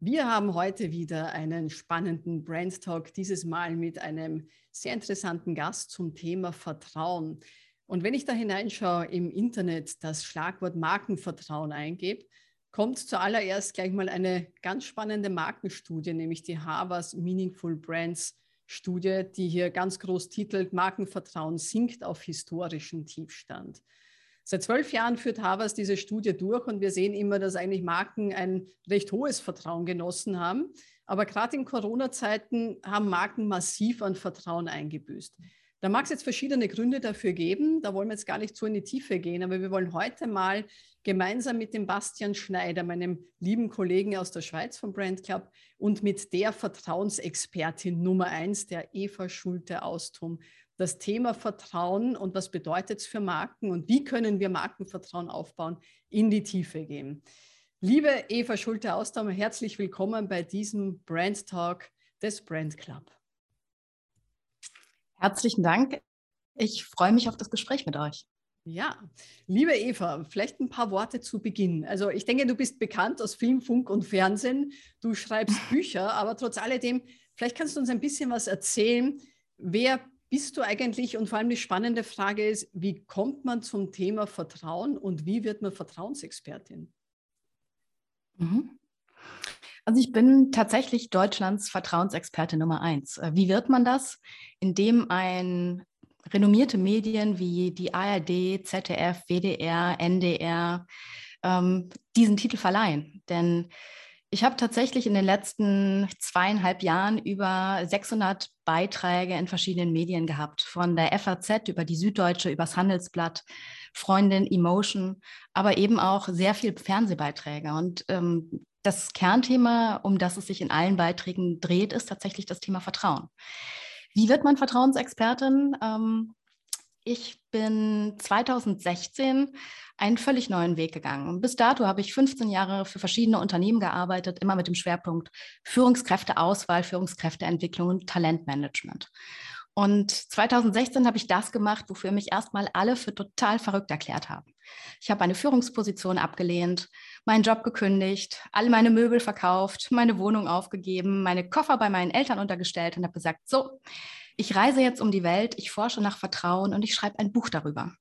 Wir haben heute wieder einen spannenden Brand Talk, dieses Mal mit einem sehr interessanten Gast zum Thema Vertrauen. Und wenn ich da hineinschaue im Internet, das Schlagwort Markenvertrauen eingebe, kommt zuallererst gleich mal eine ganz spannende Markenstudie, nämlich die Harvard's Meaningful Brands Studie, die hier ganz groß titelt, Markenvertrauen sinkt auf historischen Tiefstand. Seit zwölf Jahren führt Havas diese Studie durch und wir sehen immer, dass eigentlich Marken ein recht hohes Vertrauen genossen haben. Aber gerade in Corona-Zeiten haben Marken massiv an Vertrauen eingebüßt. Da mag es jetzt verschiedene Gründe dafür geben. Da wollen wir jetzt gar nicht so in die Tiefe gehen, aber wir wollen heute mal gemeinsam mit dem Bastian Schneider, meinem lieben Kollegen aus der Schweiz vom Brand Club und mit der Vertrauensexpertin Nummer eins, der Eva Schulte-Austum, das Thema Vertrauen und was bedeutet es für Marken und wie können wir Markenvertrauen aufbauen, in die Tiefe gehen. Liebe Eva Schulte-Ausdauer, herzlich willkommen bei diesem Brand Talk des Brand Club. Herzlichen Dank. Ich freue mich auf das Gespräch mit euch. Ja, liebe Eva, vielleicht ein paar Worte zu Beginn. Also ich denke, du bist bekannt aus Film, Funk und Fernsehen. Du schreibst Bücher, aber trotz alledem, vielleicht kannst du uns ein bisschen was erzählen. Wer bist du eigentlich, und vor allem die spannende Frage ist, wie kommt man zum Thema Vertrauen und wie wird man Vertrauensexpertin? Mhm. Also ich bin tatsächlich Deutschlands Vertrauensexperte Nummer eins. Äh, wie wird man das? Indem ein renommierte Medien wie die ARD, ZDF, WDR, NDR ähm, diesen Titel verleihen. Denn ich habe tatsächlich in den letzten zweieinhalb Jahren über 600 Beiträge in verschiedenen Medien gehabt, von der FAZ über die Süddeutsche, übers Handelsblatt, Freundin, Emotion, aber eben auch sehr viel Fernsehbeiträge. Und ähm, das Kernthema, um das es sich in allen Beiträgen dreht, ist tatsächlich das Thema Vertrauen. Wie wird man Vertrauensexpertin? Ähm, ich bin 2016 einen völlig neuen Weg gegangen. Bis dato habe ich 15 Jahre für verschiedene Unternehmen gearbeitet, immer mit dem Schwerpunkt Führungskräfteauswahl, Führungskräfteentwicklung und Talentmanagement. Und 2016 habe ich das gemacht, wofür mich erstmal alle für total verrückt erklärt haben. Ich habe eine Führungsposition abgelehnt, meinen Job gekündigt, alle meine Möbel verkauft, meine Wohnung aufgegeben, meine Koffer bei meinen Eltern untergestellt und habe gesagt, so, ich reise jetzt um die Welt, ich forsche nach Vertrauen und ich schreibe ein Buch darüber.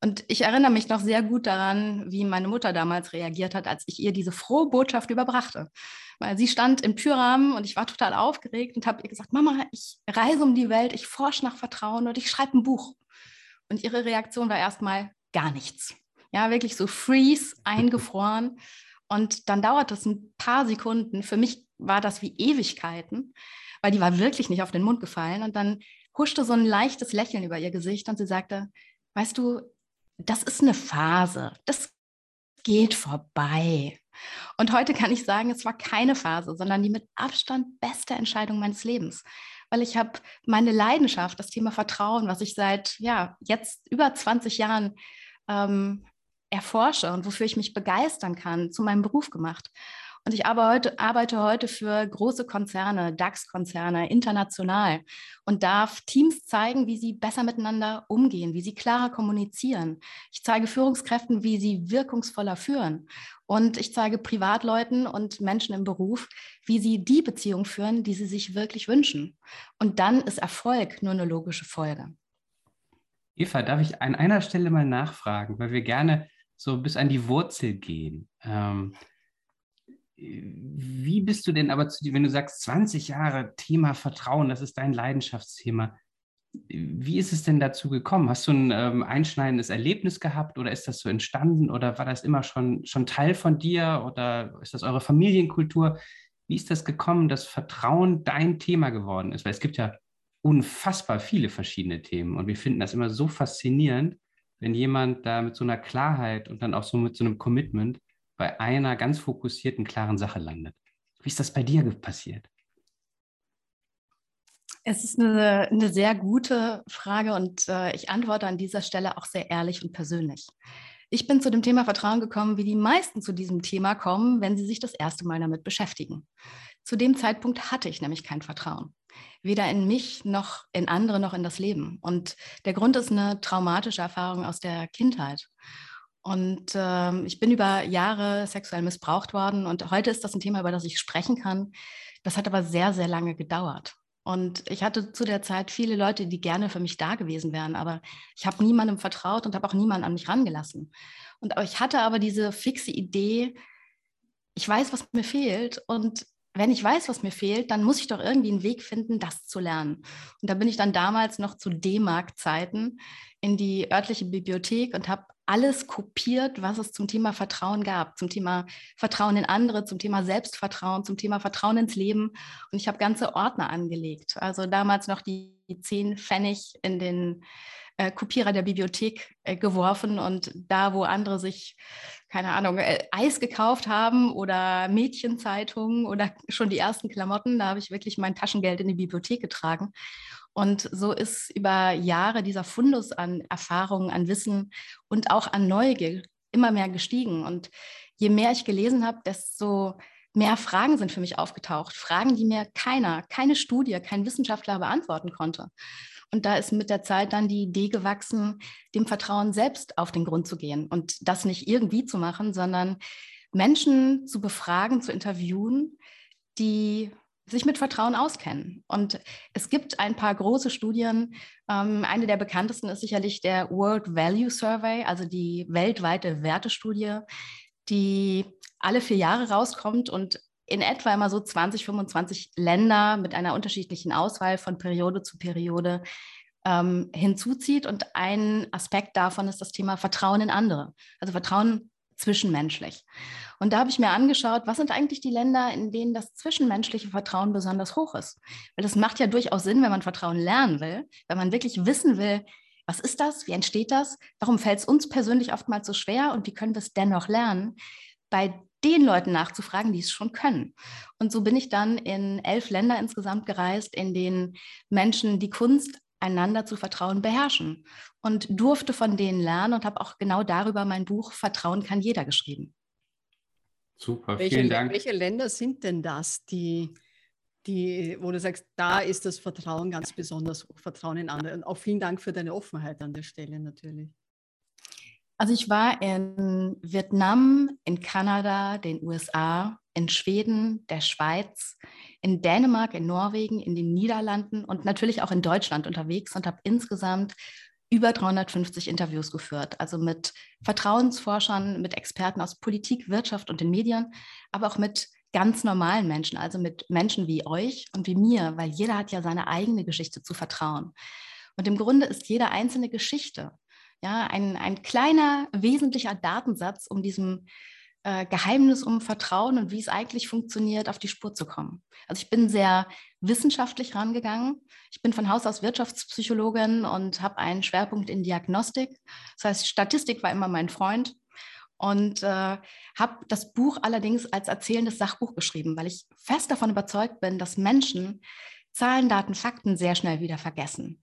Und ich erinnere mich noch sehr gut daran, wie meine Mutter damals reagiert hat, als ich ihr diese frohe Botschaft überbrachte. Weil sie stand im Türrahmen und ich war total aufgeregt und habe ihr gesagt, Mama, ich reise um die Welt, ich forsche nach Vertrauen und ich schreibe ein Buch. Und ihre Reaktion war erstmal gar nichts. Ja, wirklich so freeze, eingefroren. Und dann dauert es ein paar Sekunden. Für mich war das wie Ewigkeiten weil die war wirklich nicht auf den Mund gefallen. Und dann huschte so ein leichtes Lächeln über ihr Gesicht und sie sagte, weißt du, das ist eine Phase, das geht vorbei. Und heute kann ich sagen, es war keine Phase, sondern die mit Abstand beste Entscheidung meines Lebens. Weil ich habe meine Leidenschaft, das Thema Vertrauen, was ich seit ja, jetzt über 20 Jahren ähm, erforsche und wofür ich mich begeistern kann, zu meinem Beruf gemacht. Und ich arbeite, heute für große Konzerne, DAX-Konzerne, international und darf Teams zeigen, wie sie besser miteinander umgehen, wie sie klarer kommunizieren. Ich zeige Führungskräften, wie sie wirkungsvoller führen. Und ich zeige Privatleuten und Menschen im Beruf, wie sie die Beziehung führen, die sie sich wirklich wünschen. Und dann ist Erfolg nur eine logische Folge. Eva, darf ich an einer Stelle mal nachfragen, weil wir gerne so bis an die Wurzel gehen. Ähm, wie bist du denn aber zu dir, wenn du sagst, 20 Jahre Thema Vertrauen, das ist dein Leidenschaftsthema. Wie ist es denn dazu gekommen? Hast du ein ähm, einschneidendes Erlebnis gehabt oder ist das so entstanden oder war das immer schon, schon Teil von dir oder ist das eure Familienkultur? Wie ist das gekommen, dass Vertrauen dein Thema geworden ist? Weil es gibt ja unfassbar viele verschiedene Themen und wir finden das immer so faszinierend, wenn jemand da mit so einer Klarheit und dann auch so mit so einem Commitment bei einer ganz fokussierten, klaren Sache landet. Wie ist das bei dir passiert? Es ist eine, eine sehr gute Frage und äh, ich antworte an dieser Stelle auch sehr ehrlich und persönlich. Ich bin zu dem Thema Vertrauen gekommen, wie die meisten zu diesem Thema kommen, wenn sie sich das erste Mal damit beschäftigen. Zu dem Zeitpunkt hatte ich nämlich kein Vertrauen. Weder in mich noch in andere noch in das Leben. Und der Grund ist eine traumatische Erfahrung aus der Kindheit. Und ähm, ich bin über Jahre sexuell missbraucht worden und heute ist das ein Thema, über das ich sprechen kann. Das hat aber sehr, sehr lange gedauert. Und ich hatte zu der Zeit viele Leute, die gerne für mich da gewesen wären, aber ich habe niemandem vertraut und habe auch niemanden an mich rangelassen. Und ich hatte aber diese fixe Idee, ich weiß, was mir fehlt und wenn ich weiß, was mir fehlt, dann muss ich doch irgendwie einen Weg finden, das zu lernen. Und da bin ich dann damals noch zu D-Mark-Zeiten in die örtliche Bibliothek und habe alles kopiert, was es zum Thema Vertrauen gab, zum Thema Vertrauen in andere, zum Thema Selbstvertrauen, zum Thema Vertrauen ins Leben. Und ich habe ganze Ordner angelegt. Also damals noch die zehn Pfennig in den äh, Kopierer der Bibliothek äh, geworfen und da, wo andere sich keine Ahnung, äh, Eis gekauft haben oder Mädchenzeitungen oder schon die ersten Klamotten. Da habe ich wirklich mein Taschengeld in die Bibliothek getragen. Und so ist über Jahre dieser Fundus an Erfahrungen, an Wissen und auch an Neugier immer mehr gestiegen. Und je mehr ich gelesen habe, desto mehr Fragen sind für mich aufgetaucht. Fragen, die mir keiner, keine Studie, kein Wissenschaftler beantworten konnte. Und da ist mit der Zeit dann die Idee gewachsen, dem Vertrauen selbst auf den Grund zu gehen und das nicht irgendwie zu machen, sondern Menschen zu befragen, zu interviewen, die sich mit Vertrauen auskennen. Und es gibt ein paar große Studien. Ähm, eine der bekanntesten ist sicherlich der World Value Survey, also die weltweite Wertestudie, die alle vier Jahre rauskommt und in etwa immer so 20, 25 Länder mit einer unterschiedlichen Auswahl von Periode zu Periode ähm, hinzuzieht. Und ein Aspekt davon ist das Thema Vertrauen in andere, also Vertrauen zwischenmenschlich. Und da habe ich mir angeschaut, was sind eigentlich die Länder, in denen das zwischenmenschliche Vertrauen besonders hoch ist. Weil das macht ja durchaus Sinn, wenn man Vertrauen lernen will, wenn man wirklich wissen will, was ist das, wie entsteht das, warum fällt es uns persönlich oftmals so schwer und wie können wir es dennoch lernen. Bei den Leuten nachzufragen, die es schon können. Und so bin ich dann in elf Länder insgesamt gereist, in denen Menschen die Kunst, einander zu vertrauen, beherrschen und durfte von denen lernen und habe auch genau darüber mein Buch Vertrauen kann jeder geschrieben. Super, welche, vielen Dank. Welche Länder sind denn das, die, die, wo du sagst, da ist das Vertrauen ganz besonders hoch, Vertrauen in andere? Und auch vielen Dank für deine Offenheit an der Stelle natürlich. Also ich war in Vietnam, in Kanada, den USA, in Schweden, der Schweiz, in Dänemark, in Norwegen, in den Niederlanden und natürlich auch in Deutschland unterwegs und habe insgesamt über 350 Interviews geführt, also mit Vertrauensforschern, mit Experten aus Politik, Wirtschaft und den Medien, aber auch mit ganz normalen Menschen, also mit Menschen wie euch und wie mir, weil jeder hat ja seine eigene Geschichte zu vertrauen. Und im Grunde ist jede einzelne Geschichte ja, ein, ein kleiner wesentlicher Datensatz, um diesem äh, Geheimnis um Vertrauen und wie es eigentlich funktioniert, auf die Spur zu kommen. Also ich bin sehr wissenschaftlich rangegangen. Ich bin von Haus aus Wirtschaftspsychologin und habe einen Schwerpunkt in Diagnostik. Das heißt, Statistik war immer mein Freund und äh, habe das Buch allerdings als erzählendes Sachbuch geschrieben, weil ich fest davon überzeugt bin, dass Menschen Zahlen, Daten, Fakten sehr schnell wieder vergessen.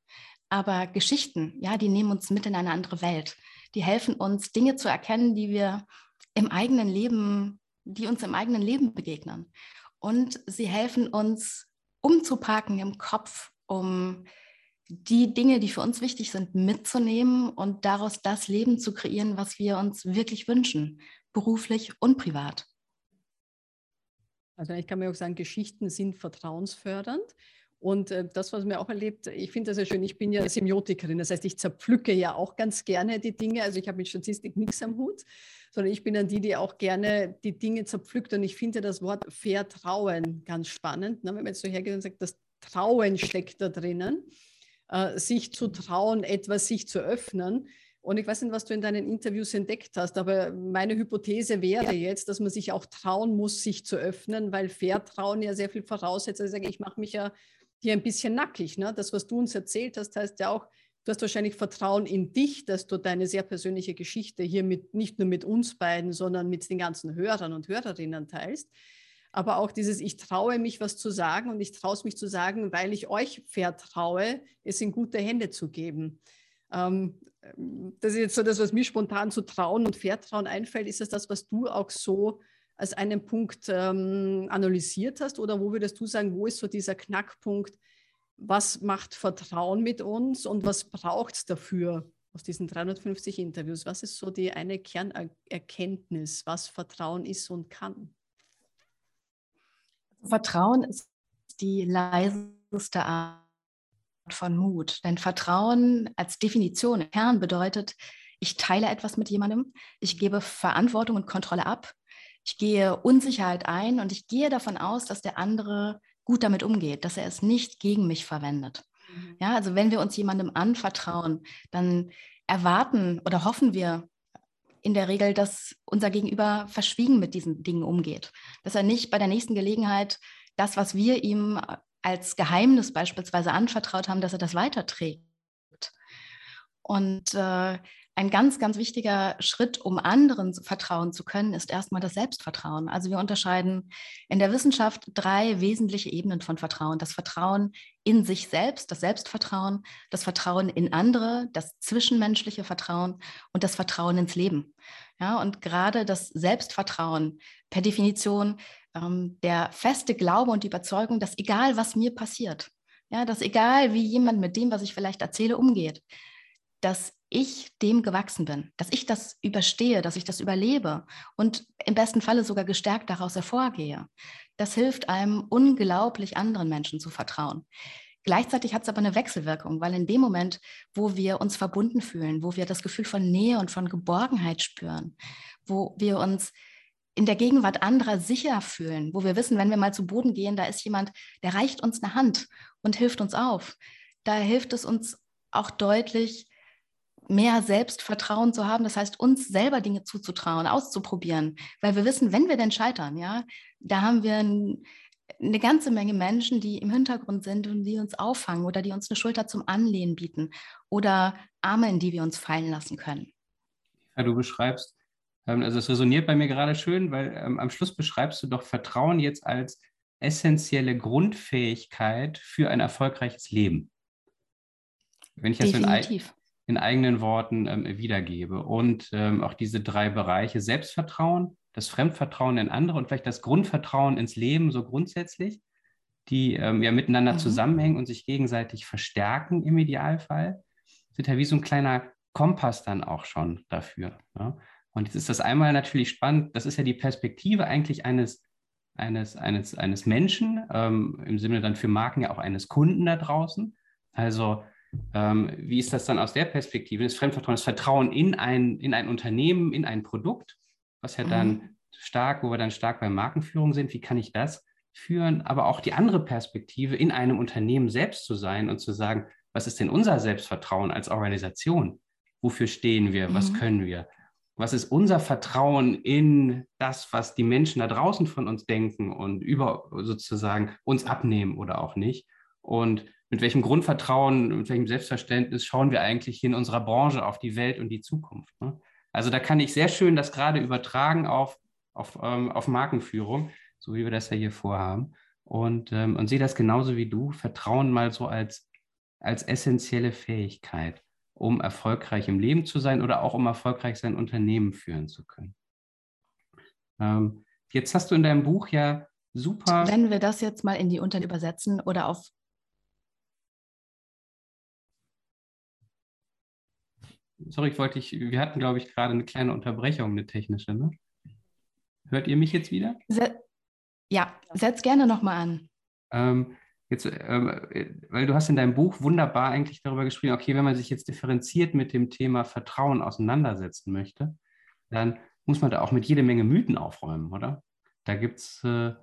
Aber Geschichten, ja, die nehmen uns mit in eine andere Welt. Die helfen uns, Dinge zu erkennen, die wir im eigenen Leben, die uns im eigenen Leben begegnen. Und sie helfen uns, umzupacken im Kopf, um die Dinge, die für uns wichtig sind, mitzunehmen und daraus das Leben zu kreieren, was wir uns wirklich wünschen, beruflich und privat. Also ich kann mir auch sagen, Geschichten sind vertrauensfördernd. Und äh, das, was man auch erlebt, ich finde das ja schön, ich bin ja Semiotikerin, das heißt, ich zerpflücke ja auch ganz gerne die Dinge. Also ich habe mit Statistik nichts am Hut, sondern ich bin dann die, die auch gerne die Dinge zerpflückt. Und ich finde das Wort Vertrauen ganz spannend. Ne? Wenn man jetzt so hergeht und sagt, das Trauen steckt da drinnen, äh, sich zu trauen, etwas sich zu öffnen. Und ich weiß nicht, was du in deinen Interviews entdeckt hast, aber meine Hypothese wäre jetzt, dass man sich auch trauen muss, sich zu öffnen, weil Vertrauen ja sehr viel voraussetzt. Also ich sage, ich mache mich ja hier ein bisschen nackig. Ne? Das, was du uns erzählt hast, heißt ja auch, du hast wahrscheinlich Vertrauen in dich, dass du deine sehr persönliche Geschichte hier mit, nicht nur mit uns beiden, sondern mit den ganzen Hörern und Hörerinnen teilst. Aber auch dieses, ich traue mich, was zu sagen und ich traue es mich zu sagen, weil ich euch vertraue, es in gute Hände zu geben. Ähm, das ist jetzt so das, was mir spontan zu trauen und vertrauen einfällt. Ist das das, was du auch so als einen Punkt ähm, analysiert hast? Oder wo würdest du sagen, wo ist so dieser Knackpunkt, was macht Vertrauen mit uns und was braucht es dafür aus diesen 350 Interviews? Was ist so die eine Kernerkenntnis, was Vertrauen ist und kann? Vertrauen ist die leiseste Art von Mut. Denn Vertrauen als Definition Kern bedeutet, ich teile etwas mit jemandem, ich gebe Verantwortung und Kontrolle ab, ich gehe Unsicherheit ein und ich gehe davon aus, dass der andere gut damit umgeht, dass er es nicht gegen mich verwendet. Mhm. Ja, also wenn wir uns jemandem anvertrauen, dann erwarten oder hoffen wir in der Regel, dass unser Gegenüber verschwiegen mit diesen Dingen umgeht, dass er nicht bei der nächsten Gelegenheit das, was wir ihm als Geheimnis beispielsweise anvertraut haben, dass er das weiterträgt. Und äh, ein ganz, ganz wichtiger Schritt, um anderen vertrauen zu können, ist erstmal das Selbstvertrauen. Also wir unterscheiden in der Wissenschaft drei wesentliche Ebenen von Vertrauen. Das Vertrauen in sich selbst, das Selbstvertrauen, das Vertrauen in andere, das zwischenmenschliche Vertrauen und das Vertrauen ins Leben. Ja, und gerade das Selbstvertrauen per Definition ähm, der feste Glaube und die Überzeugung, dass egal was mir passiert, ja, dass egal wie jemand mit dem, was ich vielleicht erzähle, umgeht, dass ich dem gewachsen bin, dass ich das überstehe, dass ich das überlebe und im besten Falle sogar gestärkt daraus hervorgehe. Das hilft einem unglaublich anderen Menschen zu vertrauen. Gleichzeitig hat es aber eine Wechselwirkung, weil in dem Moment, wo wir uns verbunden fühlen, wo wir das Gefühl von Nähe und von Geborgenheit spüren, wo wir uns in der Gegenwart anderer sicher fühlen, wo wir wissen, wenn wir mal zu Boden gehen, da ist jemand, der reicht uns eine Hand und hilft uns auf. Da hilft es uns auch deutlich, mehr Selbstvertrauen zu haben, das heißt, uns selber Dinge zuzutrauen, auszuprobieren, weil wir wissen, wenn wir denn scheitern, ja, da haben wir ein, eine ganze Menge Menschen, die im Hintergrund sind und die uns auffangen oder die uns eine Schulter zum Anlehnen bieten oder Arme, in die wir uns fallen lassen können. Ja, du beschreibst, ähm, also es resoniert bei mir gerade schön, weil ähm, am Schluss beschreibst du doch Vertrauen jetzt als essentielle Grundfähigkeit für ein erfolgreiches Leben. Wenn ich das Definitiv. in, in eigenen Worten ähm, wiedergebe. Und ähm, auch diese drei Bereiche Selbstvertrauen, das Fremdvertrauen in andere und vielleicht das Grundvertrauen ins Leben so grundsätzlich, die ähm, ja miteinander mhm. zusammenhängen und sich gegenseitig verstärken im Idealfall, sind ja wie so ein kleiner Kompass dann auch schon dafür. Ja? Und jetzt ist das einmal natürlich spannend, das ist ja die Perspektive eigentlich eines, eines, eines, eines Menschen, ähm, im Sinne dann für Marken ja auch eines Kunden da draußen. Also ähm, wie ist das dann aus der Perspektive? Das Fremdvertrauen, das Vertrauen in ein, in ein Unternehmen, in ein Produkt, was ja dann mhm. stark, wo wir dann stark bei Markenführung sind. Wie kann ich das führen? Aber auch die andere Perspektive, in einem Unternehmen selbst zu sein und zu sagen, was ist denn unser Selbstvertrauen als Organisation? Wofür stehen wir? Was mhm. können wir? Was ist unser Vertrauen in das, was die Menschen da draußen von uns denken und über sozusagen uns abnehmen oder auch nicht? Und mit welchem Grundvertrauen, mit welchem Selbstverständnis schauen wir eigentlich in unserer Branche auf die Welt und die Zukunft. Ne? Also da kann ich sehr schön das gerade übertragen auf, auf, ähm, auf Markenführung, so wie wir das ja hier vorhaben. Und, ähm, und sehe das genauso wie du, Vertrauen mal so als, als essentielle Fähigkeit, um erfolgreich im Leben zu sein oder auch um erfolgreich sein Unternehmen führen zu können. Ähm, jetzt hast du in deinem Buch ja super. Wenn wir das jetzt mal in die Unternehmen übersetzen oder auf sorry, ich wollte ich, wir hatten, glaube ich, gerade eine kleine Unterbrechung, eine technische. Ne? Hört ihr mich jetzt wieder? Se ja, setz gerne nochmal an. Ähm, jetzt, ähm, weil du hast in deinem Buch wunderbar eigentlich darüber geschrieben, okay, wenn man sich jetzt differenziert mit dem Thema Vertrauen auseinandersetzen möchte, dann muss man da auch mit jede Menge Mythen aufräumen, oder? Da gibt es äh,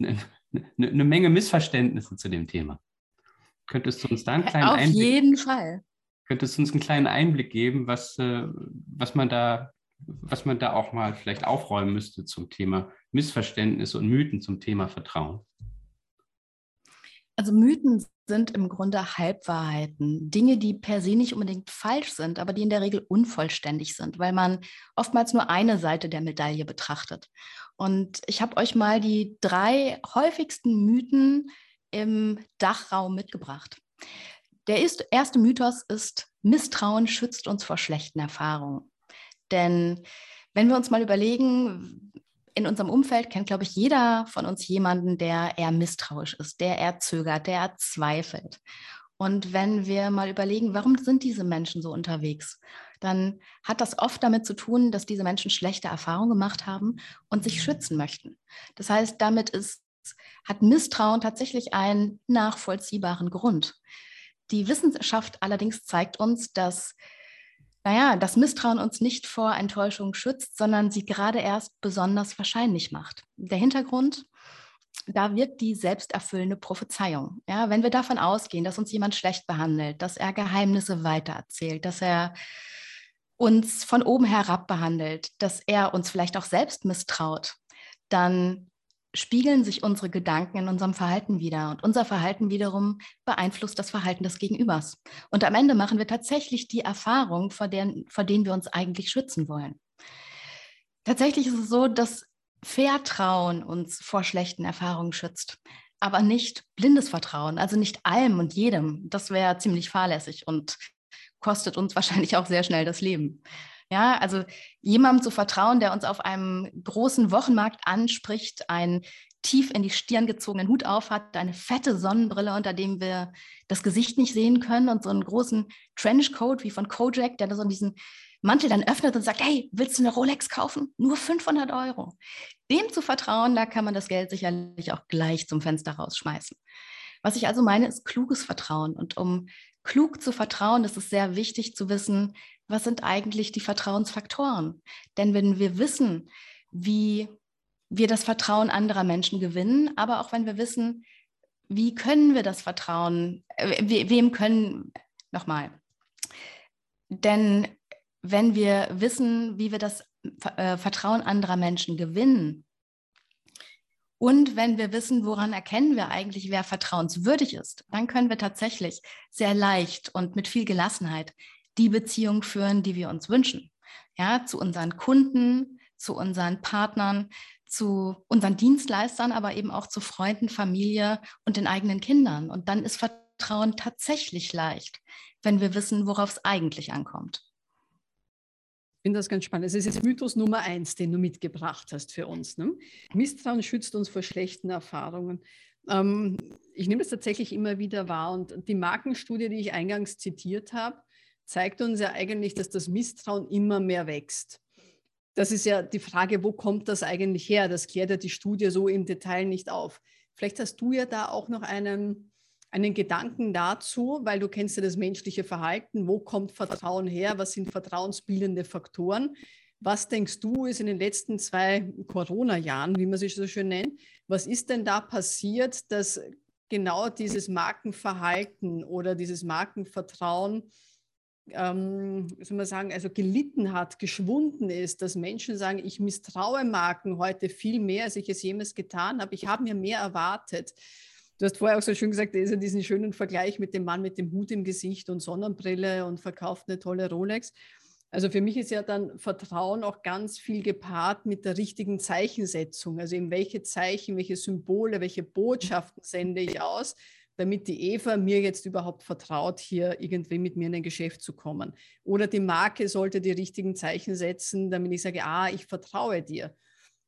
eine ne, ne Menge Missverständnisse zu dem Thema. Könntest du uns da einen kleinen Auf Einblick jeden Fall. Könntest du uns einen kleinen Einblick geben, was, äh, was, man da, was man da auch mal vielleicht aufräumen müsste zum Thema Missverständnisse und Mythen zum Thema Vertrauen? Also Mythen sind im Grunde Halbwahrheiten, Dinge, die per se nicht unbedingt falsch sind, aber die in der Regel unvollständig sind, weil man oftmals nur eine Seite der Medaille betrachtet. Und ich habe euch mal die drei häufigsten Mythen im Dachraum mitgebracht. Der erste Mythos ist, Misstrauen schützt uns vor schlechten Erfahrungen. Denn wenn wir uns mal überlegen, in unserem Umfeld kennt, glaube ich, jeder von uns jemanden, der eher misstrauisch ist, der eher zögert, der eher zweifelt. Und wenn wir mal überlegen, warum sind diese Menschen so unterwegs, dann hat das oft damit zu tun, dass diese Menschen schlechte Erfahrungen gemacht haben und sich schützen möchten. Das heißt, damit ist, hat Misstrauen tatsächlich einen nachvollziehbaren Grund. Die Wissenschaft allerdings zeigt uns, dass naja, das Misstrauen uns nicht vor Enttäuschung schützt, sondern sie gerade erst besonders wahrscheinlich macht. Der Hintergrund, da wirkt die selbsterfüllende Prophezeiung. Ja, wenn wir davon ausgehen, dass uns jemand schlecht behandelt, dass er Geheimnisse weitererzählt, dass er uns von oben herab behandelt, dass er uns vielleicht auch selbst misstraut, dann spiegeln sich unsere Gedanken in unserem Verhalten wieder. Und unser Verhalten wiederum beeinflusst das Verhalten des Gegenübers. Und am Ende machen wir tatsächlich die Erfahrung, vor, deren, vor denen wir uns eigentlich schützen wollen. Tatsächlich ist es so, dass Vertrauen uns vor schlechten Erfahrungen schützt, aber nicht blindes Vertrauen, also nicht allem und jedem. Das wäre ziemlich fahrlässig und kostet uns wahrscheinlich auch sehr schnell das Leben. Ja, also jemandem zu vertrauen, der uns auf einem großen Wochenmarkt anspricht, einen tief in die Stirn gezogenen Hut auf hat, eine fette Sonnenbrille, unter dem wir das Gesicht nicht sehen können und so einen großen Trenchcoat wie von Kojak, der so diesen Mantel dann öffnet und sagt, hey, willst du eine Rolex kaufen? Nur 500 Euro. Dem zu vertrauen, da kann man das Geld sicherlich auch gleich zum Fenster rausschmeißen. Was ich also meine, ist kluges Vertrauen. Und um klug zu vertrauen, ist es sehr wichtig zu wissen, was sind eigentlich die Vertrauensfaktoren? Denn wenn wir wissen, wie wir das Vertrauen anderer Menschen gewinnen, aber auch wenn wir wissen, wie können wir das Vertrauen, äh, wem können, nochmal, denn wenn wir wissen, wie wir das äh, Vertrauen anderer Menschen gewinnen, und wenn wir wissen, woran erkennen wir eigentlich, wer vertrauenswürdig ist, dann können wir tatsächlich sehr leicht und mit viel Gelassenheit die Beziehung führen, die wir uns wünschen. Ja, zu unseren Kunden, zu unseren Partnern, zu unseren Dienstleistern, aber eben auch zu Freunden, Familie und den eigenen Kindern. Und dann ist Vertrauen tatsächlich leicht, wenn wir wissen, worauf es eigentlich ankommt. Ich finde das ganz spannend. Es ist jetzt Mythos Nummer eins, den du mitgebracht hast für uns. Ne? Misstrauen schützt uns vor schlechten Erfahrungen. Ähm, ich nehme das tatsächlich immer wieder wahr. Und die Markenstudie, die ich eingangs zitiert habe, zeigt uns ja eigentlich, dass das Misstrauen immer mehr wächst. Das ist ja die Frage, wo kommt das eigentlich her? Das klärt ja die Studie so im Detail nicht auf. Vielleicht hast du ja da auch noch einen, einen Gedanken dazu, weil du kennst ja das menschliche Verhalten. Wo kommt Vertrauen her? Was sind vertrauensbildende Faktoren? Was denkst du, ist in den letzten zwei Corona-Jahren, wie man sich so schön nennt, was ist denn da passiert, dass genau dieses Markenverhalten oder dieses Markenvertrauen ähm, soll man sagen, also gelitten hat, geschwunden ist, dass Menschen sagen, ich misstraue Marken heute viel mehr, als ich es jemals getan habe. Ich habe mir mehr erwartet. Du hast vorher auch so schön gesagt, da ist ja diesen schönen Vergleich mit dem Mann mit dem Hut im Gesicht und Sonnenbrille und verkauft eine tolle Rolex. Also für mich ist ja dann Vertrauen auch ganz viel gepaart mit der richtigen Zeichensetzung. Also in welche Zeichen, welche Symbole, welche Botschaften sende ich aus, damit die Eva mir jetzt überhaupt vertraut, hier irgendwie mit mir in ein Geschäft zu kommen. Oder die Marke sollte die richtigen Zeichen setzen, damit ich sage, ah, ich vertraue dir.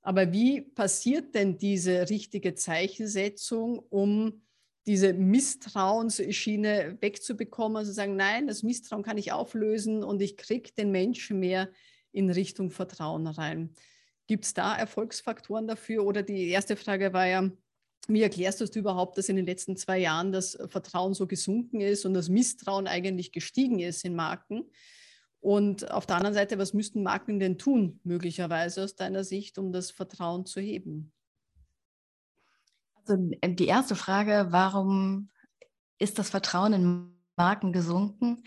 Aber wie passiert denn diese richtige Zeichensetzung, um diese Misstrauensschiene wegzubekommen, also sagen, nein, das Misstrauen kann ich auflösen und ich kriege den Menschen mehr in Richtung Vertrauen rein. Gibt es da Erfolgsfaktoren dafür? Oder die erste Frage war ja, wie erklärst du überhaupt, dass in den letzten zwei Jahren das Vertrauen so gesunken ist und das Misstrauen eigentlich gestiegen ist in Marken? Und auf der anderen Seite, was müssten Marken denn tun, möglicherweise aus deiner Sicht, um das Vertrauen zu heben? Also äh, die erste Frage, warum ist das Vertrauen in Marken gesunken?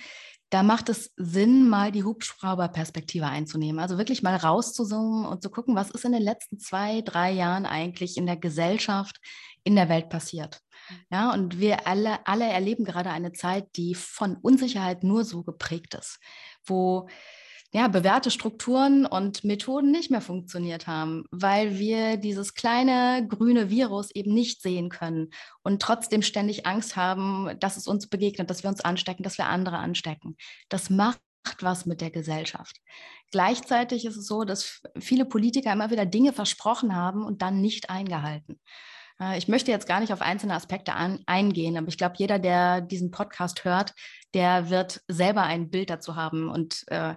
Da macht es Sinn, mal die Hubschrauberperspektive einzunehmen. Also wirklich mal rauszuzoomen und zu gucken, was ist in den letzten zwei, drei Jahren eigentlich in der Gesellschaft, in der Welt passiert. Mhm. Ja, und wir alle, alle erleben gerade eine Zeit, die von Unsicherheit nur so geprägt ist, wo ja, bewährte Strukturen und Methoden nicht mehr funktioniert haben, weil wir dieses kleine grüne Virus eben nicht sehen können und trotzdem ständig Angst haben, dass es uns begegnet, dass wir uns anstecken, dass wir andere anstecken. Das macht was mit der Gesellschaft. Gleichzeitig ist es so, dass viele Politiker immer wieder Dinge versprochen haben und dann nicht eingehalten. Äh, ich möchte jetzt gar nicht auf einzelne Aspekte an, eingehen, aber ich glaube, jeder, der diesen Podcast hört, der wird selber ein Bild dazu haben. Und äh,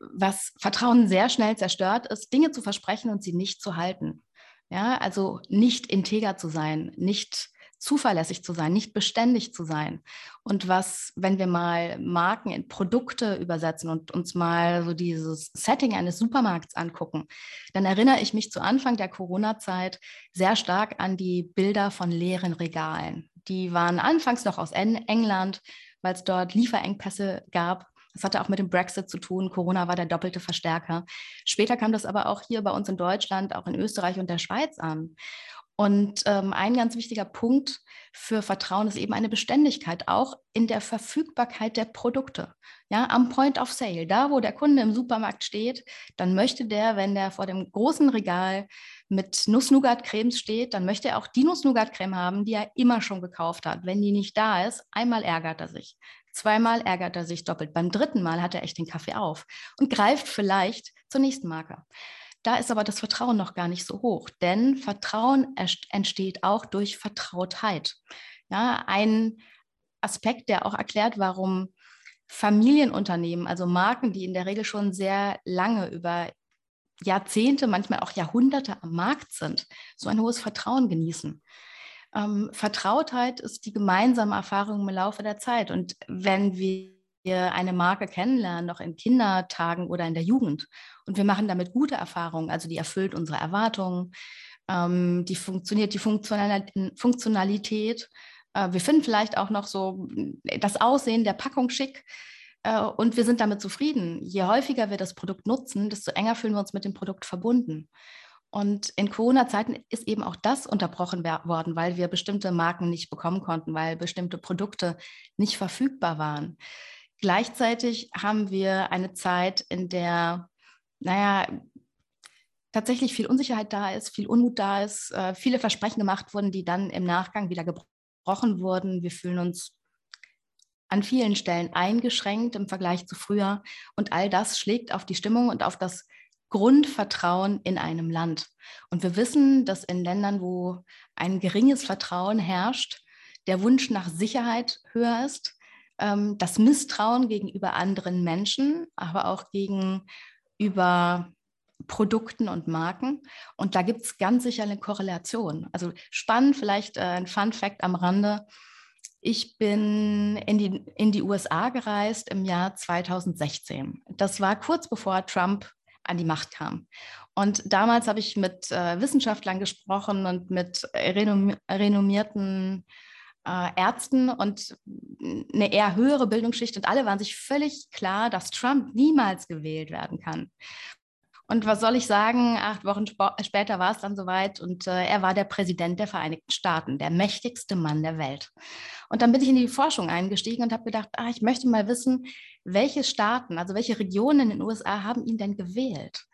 was Vertrauen sehr schnell zerstört, ist, Dinge zu versprechen und sie nicht zu halten. Ja, also nicht integer zu sein, nicht zuverlässig zu sein, nicht beständig zu sein. Und was, wenn wir mal Marken in Produkte übersetzen und uns mal so dieses Setting eines Supermarkts angucken, dann erinnere ich mich zu Anfang der Corona-Zeit sehr stark an die Bilder von leeren Regalen. Die waren anfangs noch aus England, weil es dort Lieferengpässe gab. Das hatte auch mit dem Brexit zu tun. Corona war der doppelte Verstärker. Später kam das aber auch hier bei uns in Deutschland, auch in Österreich und der Schweiz an. Und ähm, ein ganz wichtiger Punkt für Vertrauen ist eben eine Beständigkeit, auch in der Verfügbarkeit der Produkte. Ja, am Point of Sale, da wo der Kunde im Supermarkt steht, dann möchte der, wenn der vor dem großen Regal mit Nuss-Nougat-Cremes steht, dann möchte er auch die Nuss-Nougat-Creme haben, die er immer schon gekauft hat. Wenn die nicht da ist, einmal ärgert er sich. Zweimal ärgert er sich doppelt. Beim dritten Mal hat er echt den Kaffee auf und greift vielleicht zur nächsten Marke. Da ist aber das Vertrauen noch gar nicht so hoch, denn Vertrauen entsteht auch durch Vertrautheit. Ja, ein Aspekt, der auch erklärt, warum Familienunternehmen, also Marken, die in der Regel schon sehr lange über Jahrzehnte, manchmal auch Jahrhunderte am Markt sind, so ein hohes Vertrauen genießen. Ähm, Vertrautheit ist die gemeinsame Erfahrung im Laufe der Zeit. Und wenn wir wir eine Marke kennenlernen, noch in Kindertagen oder in der Jugend. Und wir machen damit gute Erfahrungen, also die erfüllt unsere Erwartungen, ähm, die funktioniert die Funktionalität. Äh, wir finden vielleicht auch noch so äh, das Aussehen der Packung schick äh, und wir sind damit zufrieden. Je häufiger wir das Produkt nutzen, desto enger fühlen wir uns mit dem Produkt verbunden. Und in Corona-Zeiten ist eben auch das unterbrochen worden, weil wir bestimmte Marken nicht bekommen konnten, weil bestimmte Produkte nicht verfügbar waren. Gleichzeitig haben wir eine Zeit, in der, naja, tatsächlich viel Unsicherheit da ist, viel Unmut da ist, äh, viele Versprechen gemacht wurden, die dann im Nachgang wieder gebrochen wurden. Wir fühlen uns an vielen Stellen eingeschränkt im Vergleich zu früher. Und all das schlägt auf die Stimmung und auf das Grundvertrauen in einem Land. Und wir wissen, dass in Ländern, wo ein geringes Vertrauen herrscht, der Wunsch nach Sicherheit höher ist, ähm, das Misstrauen gegenüber anderen Menschen, aber auch gegenüber Produkten und Marken. Und da gibt es ganz sicher eine Korrelation. Also spannend, vielleicht äh, ein Fun Fact am Rande. Ich bin in die, in die USA gereist im Jahr 2016. Das war kurz bevor Trump an die Macht kam. Und damals habe ich mit äh, Wissenschaftlern gesprochen und mit renom renommierten äh, Ärzten und eine eher höhere Bildungsschicht und alle waren sich völlig klar, dass Trump niemals gewählt werden kann. Und was soll ich sagen? Acht Wochen später war es dann soweit und äh, er war der Präsident der Vereinigten Staaten, der mächtigste Mann der Welt. Und dann bin ich in die Forschung eingestiegen und habe gedacht, ah, ich möchte mal wissen, welche Staaten, also welche Regionen in den USA haben ihn denn gewählt?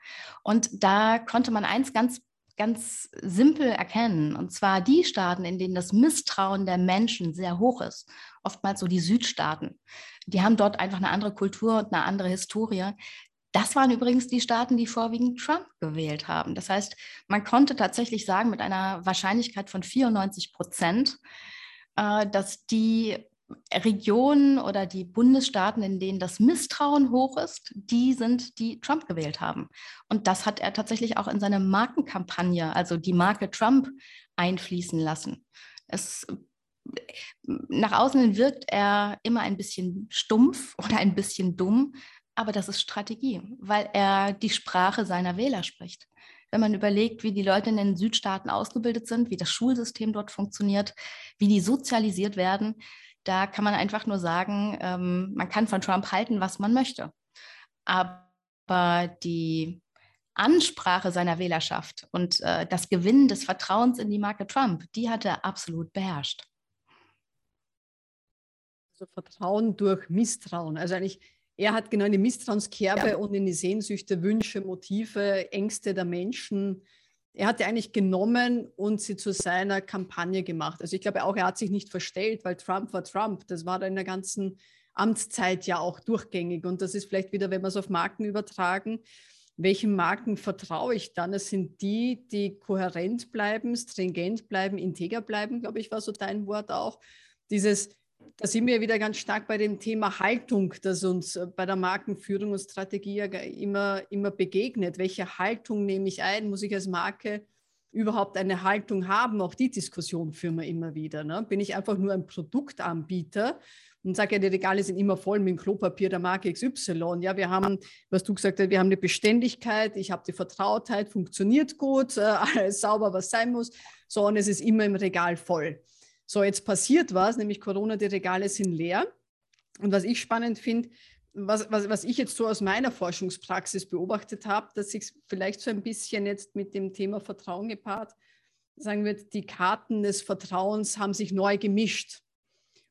Und da konnte man eins ganz ganz simpel erkennen. Und zwar die Staaten, in denen das Misstrauen der Menschen sehr hoch ist. Oftmals so die Südstaaten. Die haben dort einfach eine andere Kultur und eine andere Historie. Das waren übrigens die Staaten, die vorwiegend Trump gewählt haben. Das heißt, man konnte tatsächlich sagen, mit einer Wahrscheinlichkeit von 94 Prozent, äh, dass die Regionen oder die Bundesstaaten, in denen das Misstrauen hoch ist, die sind, die Trump gewählt haben. Und das hat er tatsächlich auch in seine Markenkampagne, also die Marke Trump, einfließen lassen. Es, nach außen wirkt er immer ein bisschen stumpf oder ein bisschen dumm, aber das ist Strategie, weil er die Sprache seiner Wähler spricht. Wenn man überlegt, wie die Leute in den Südstaaten ausgebildet sind, wie das Schulsystem dort funktioniert, wie die sozialisiert werden, da kann man einfach nur sagen, ähm, man kann von Trump halten, was man möchte. Aber die Ansprache seiner Wählerschaft und äh, das Gewinnen des Vertrauens in die Marke Trump, die hat er absolut beherrscht. Also Vertrauen durch Misstrauen. Also eigentlich, er hat genau eine Misstrauenskerbe ja. und in die Sehnsüchte, Wünsche, Motive, Ängste der Menschen er hat die eigentlich genommen und sie zu seiner Kampagne gemacht. Also ich glaube auch, er hat sich nicht verstellt, weil Trump war Trump. Das war da in der ganzen Amtszeit ja auch durchgängig. Und das ist vielleicht wieder, wenn wir es auf Marken übertragen, welchen Marken vertraue ich dann? Es sind die, die kohärent bleiben, stringent bleiben, integer bleiben, glaube ich, war so dein Wort auch. Dieses, da sind wir wieder ganz stark bei dem Thema Haltung, das uns äh, bei der Markenführung und Strategie ja immer, immer begegnet. Welche Haltung nehme ich ein? Muss ich als Marke überhaupt eine Haltung haben? Auch die Diskussion führen wir immer wieder. Ne? Bin ich einfach nur ein Produktanbieter und sage ja, die Regale sind immer voll mit dem Klopapier der Marke XY. Ja, wir haben, was du gesagt hast, wir haben eine Beständigkeit, ich habe die Vertrautheit, funktioniert gut, alles sauber, was sein muss. So, und es ist immer im Regal voll. So, jetzt passiert was, nämlich Corona, die Regale sind leer. Und was ich spannend finde, was, was, was ich jetzt so aus meiner Forschungspraxis beobachtet habe, dass sich vielleicht so ein bisschen jetzt mit dem Thema Vertrauen gepaart, sagen wir, die Karten des Vertrauens haben sich neu gemischt.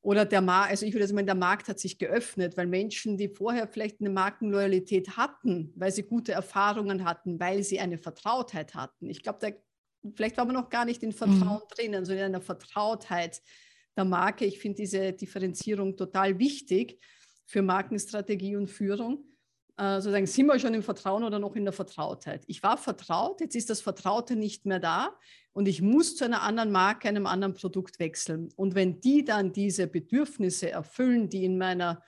Oder der Markt, also ich würde sagen, der Markt hat sich geöffnet, weil Menschen, die vorher vielleicht eine Markenloyalität hatten, weil sie gute Erfahrungen hatten, weil sie eine Vertrautheit hatten. Ich glaube, vielleicht war man noch gar nicht in Vertrauen mhm. drinnen, sondern in der Vertrautheit der Marke. Ich finde diese Differenzierung total wichtig für Markenstrategie und Führung. Äh, sozusagen, sind wir schon im Vertrauen oder noch in der Vertrautheit? Ich war vertraut, jetzt ist das Vertraute nicht mehr da und ich muss zu einer anderen Marke, einem anderen Produkt wechseln. Und wenn die dann diese Bedürfnisse erfüllen, die in meiner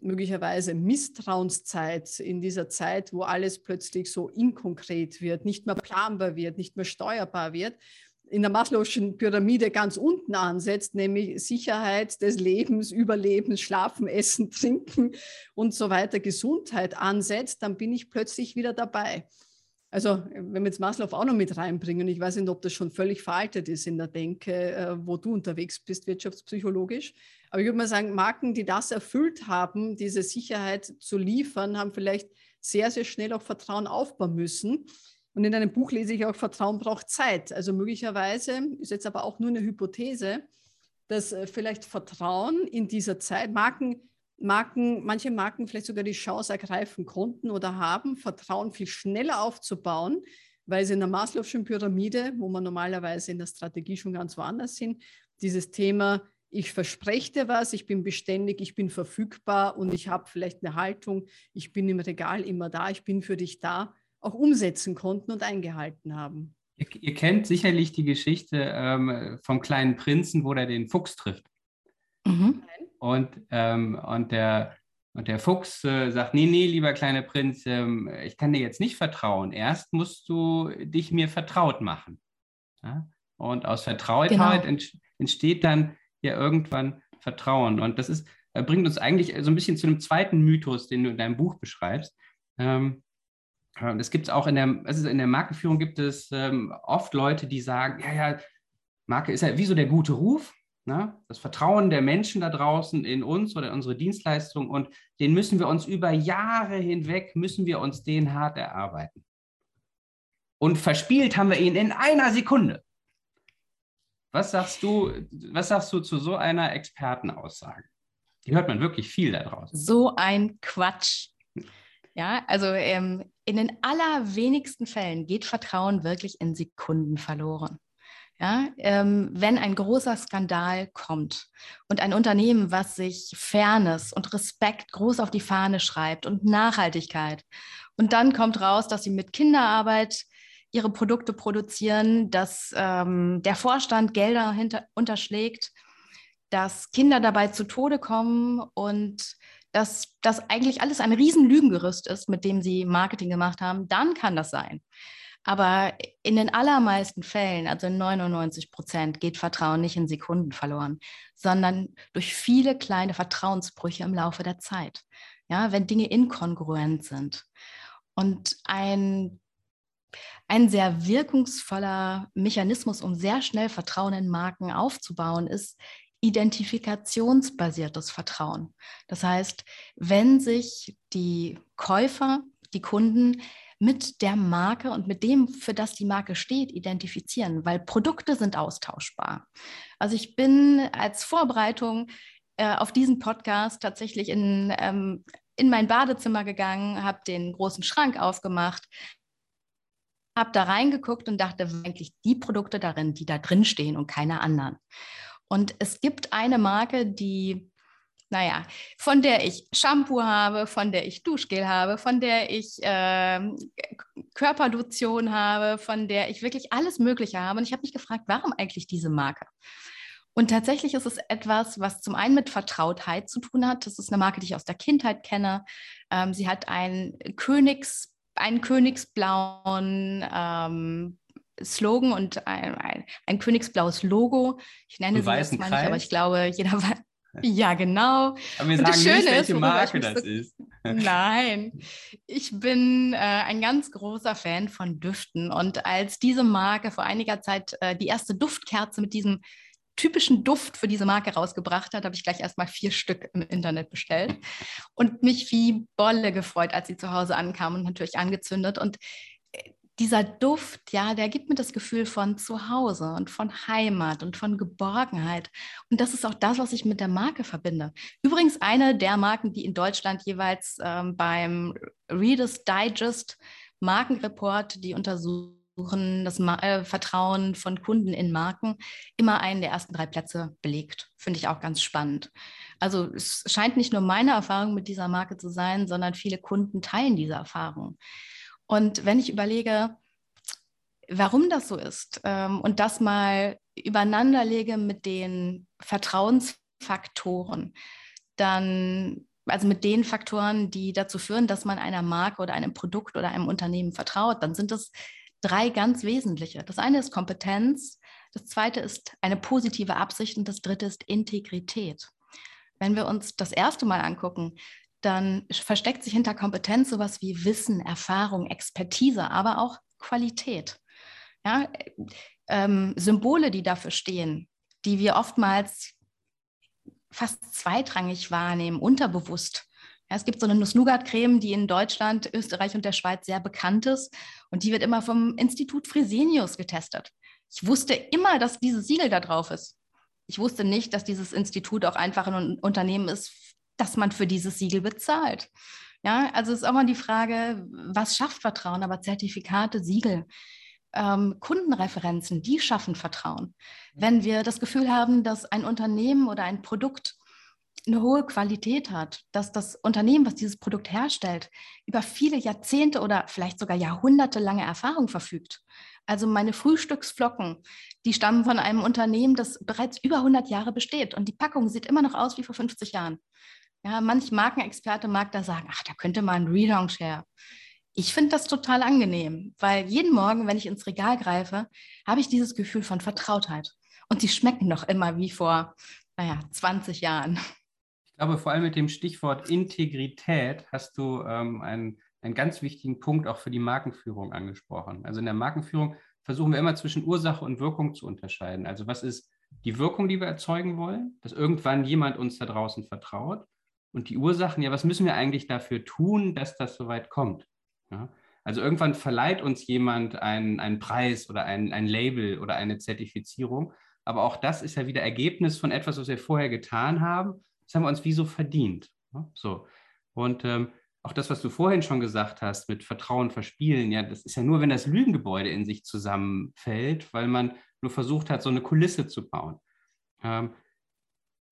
möglicherweise Misstrauenszeit, in dieser Zeit, wo alles plötzlich so inkonkret wird, nicht mehr planbar wird, nicht mehr steuerbar wird, in der Maslow'schen Pyramide ganz unten ansetzt, nämlich Sicherheit des Lebens, Überlebens, Schlafen, Essen, Trinken und so weiter, Gesundheit ansetzt, dann bin ich plötzlich wieder dabei. Also wenn wir jetzt Maslow auch noch mit reinbringen, ich weiß nicht, ob das schon völlig veraltet ist in der Denke, äh, wo du unterwegs bist, wirtschaftspsychologisch. Aber ich würde mal sagen, Marken, die das erfüllt haben, diese Sicherheit zu liefern, haben vielleicht sehr, sehr schnell auch Vertrauen aufbauen müssen. Und in einem Buch lese ich auch, Vertrauen braucht Zeit. Also möglicherweise ist jetzt aber auch nur eine Hypothese, dass äh, vielleicht Vertrauen in dieser Zeit, Marken, Marken, manche Marken vielleicht sogar die Chance ergreifen konnten oder haben, Vertrauen viel schneller aufzubauen, weil sie in der Maslow'schen Pyramide, wo man normalerweise in der Strategie schon ganz woanders sind, dieses Thema, ich verspreche dir was, ich bin beständig, ich bin verfügbar und ich habe vielleicht eine Haltung, ich bin im Regal immer da, ich bin für dich da, auch umsetzen konnten und eingehalten haben. Ihr, ihr kennt sicherlich die Geschichte ähm, vom kleinen Prinzen, wo er den Fuchs trifft. Mhm. Und, ähm, und, der, und der Fuchs äh, sagt, nee, nee, lieber kleiner Prinz, ähm, ich kann dir jetzt nicht vertrauen. Erst musst du dich mir vertraut machen. Ja? Und aus Vertrautheit genau. entsteht dann ja irgendwann Vertrauen. Und das ist, äh, bringt uns eigentlich so ein bisschen zu einem zweiten Mythos, den du in deinem Buch beschreibst. Ähm, das gibt es auch in der, also in der Markenführung gibt es ähm, oft Leute, die sagen, ja, ja, Marke ist ja wie so der gute Ruf, ne? das Vertrauen der Menschen da draußen in uns oder in unsere Dienstleistung und den müssen wir uns über Jahre hinweg, müssen wir uns den hart erarbeiten. Und verspielt haben wir ihn in einer Sekunde. Was sagst du, was sagst du zu so einer Expertenaussage? Die hört man wirklich viel da draußen. So ein Quatsch. Ja, also ähm, in den allerwenigsten Fällen geht Vertrauen wirklich in Sekunden verloren. Ja, ähm, wenn ein großer Skandal kommt und ein Unternehmen, was sich Fairness und Respekt groß auf die Fahne schreibt und Nachhaltigkeit und dann kommt raus, dass sie mit Kinderarbeit ihre Produkte produzieren, dass ähm, der Vorstand Gelder hinter, unterschlägt, dass Kinder dabei zu Tode kommen und dass das eigentlich alles ein riesen Lügengerüst ist, mit dem sie Marketing gemacht haben, dann kann das sein. Aber in den allermeisten Fällen, also in 99 Prozent, geht Vertrauen nicht in Sekunden verloren, sondern durch viele kleine Vertrauensbrüche im Laufe der Zeit. Ja, wenn Dinge inkongruent sind. Und ein, ein sehr wirkungsvoller Mechanismus, um sehr schnell Vertrauen in Marken aufzubauen, ist, identifikationsbasiertes Vertrauen. Das heißt, wenn sich die Käufer, die Kunden mit der Marke und mit dem, für das die Marke steht, identifizieren, weil Produkte sind austauschbar. Also ich bin als Vorbereitung äh, auf diesen Podcast tatsächlich in, ähm, in mein Badezimmer gegangen, habe den großen Schrank aufgemacht, habe da reingeguckt und dachte, eigentlich die Produkte darin, die da drin stehen und keine anderen. Und es gibt eine Marke, die naja, von der ich Shampoo habe, von der ich Duschgel habe, von der ich äh, Körperlotion habe, von der ich wirklich alles Mögliche habe. Und ich habe mich gefragt, warum eigentlich diese Marke? Und tatsächlich ist es etwas, was zum einen mit Vertrautheit zu tun hat. Das ist eine Marke, die ich aus der Kindheit kenne. Ähm, sie hat einen, Königs, einen königsblauen ähm, Slogan und ein, ein, ein, königsblaues Logo. Ich nenne sie jetzt mal nicht, aber ich glaube, jeder weiß. Ja, genau. Aber wir und sagen nicht, welche ist, Marke das so, ist. Nein, ich bin äh, ein ganz großer Fan von Düften. Und als diese Marke vor einiger Zeit äh, die erste Duftkerze mit diesem typischen Duft für diese Marke rausgebracht hat, habe ich gleich erstmal vier Stück im Internet bestellt und mich wie Bolle gefreut, als sie zu Hause ankamen und natürlich angezündet. Und äh, dieser Duft, ja, der gibt mir das Gefühl von Zuhause und von Heimat und von Geborgenheit. Und das ist auch das, was ich mit der Marke verbinde. Übrigens eine der Marken, die in Deutschland jeweils ähm, beim Reader's Digest Markenreport, die untersucht suchen das äh, Vertrauen von Kunden in Marken immer einen der ersten drei Plätze belegt. Finde ich auch ganz spannend. Also es scheint nicht nur meine Erfahrung mit dieser Marke zu sein, sondern viele Kunden teilen diese Erfahrung. Und wenn ich überlege, warum das so ist ähm, und das mal übereinander lege mit den Vertrauensfaktoren, dann also mit den Faktoren, die dazu führen, dass man einer Marke oder einem Produkt oder einem Unternehmen vertraut, dann sind es drei ganz wesentliche. Das eine ist Kompetenz, das zweite ist eine positive Absicht und das dritte ist Integrität. Wenn wir uns das erste Mal angucken, dann versteckt sich hinter Kompetenz sowas wie Wissen, Erfahrung, Expertise, aber auch Qualität. Ja, ähm, Symbole, die dafür stehen, die wir oftmals fast zweitrangig wahrnehmen, unterbewusst. Ja, es gibt so eine Nuss-Nougat-Creme, die in Deutschland, Österreich und der Schweiz sehr bekannt ist. Und die wird immer vom Institut Fresenius getestet. Ich wusste immer, dass dieses Siegel da drauf ist. Ich wusste nicht, dass dieses Institut auch einfach ein Unternehmen ist, das man für dieses Siegel bezahlt. Ja, also ist auch mal die Frage, was schafft Vertrauen? Aber Zertifikate, Siegel, ähm, Kundenreferenzen, die schaffen Vertrauen. Wenn wir das Gefühl haben, dass ein Unternehmen oder ein Produkt eine hohe Qualität hat, dass das Unternehmen, was dieses Produkt herstellt, über viele Jahrzehnte oder vielleicht sogar jahrhundertelange Erfahrung verfügt. Also meine Frühstücksflocken, die stammen von einem Unternehmen, das bereits über 100 Jahre besteht und die Packung sieht immer noch aus wie vor 50 Jahren. Ja, manch Markenexperte mag da sagen, ach, da könnte man ein Relaunch her. Ich finde das total angenehm, weil jeden Morgen, wenn ich ins Regal greife, habe ich dieses Gefühl von Vertrautheit. Und sie schmecken noch immer wie vor, naja, 20 Jahren. Ich glaube, vor allem mit dem Stichwort Integrität hast du ähm, einen, einen ganz wichtigen Punkt auch für die Markenführung angesprochen. Also in der Markenführung versuchen wir immer zwischen Ursache und Wirkung zu unterscheiden. Also was ist die Wirkung, die wir erzeugen wollen, dass irgendwann jemand uns da draußen vertraut und die Ursachen, ja, was müssen wir eigentlich dafür tun, dass das soweit kommt? Ja? Also irgendwann verleiht uns jemand einen, einen Preis oder ein, ein Label oder eine Zertifizierung, aber auch das ist ja wieder Ergebnis von etwas, was wir vorher getan haben das haben wir uns wie so verdient. Ne? So. Und ähm, auch das, was du vorhin schon gesagt hast, mit Vertrauen verspielen, ja, das ist ja nur, wenn das Lügengebäude in sich zusammenfällt, weil man nur versucht hat, so eine Kulisse zu bauen. Ähm,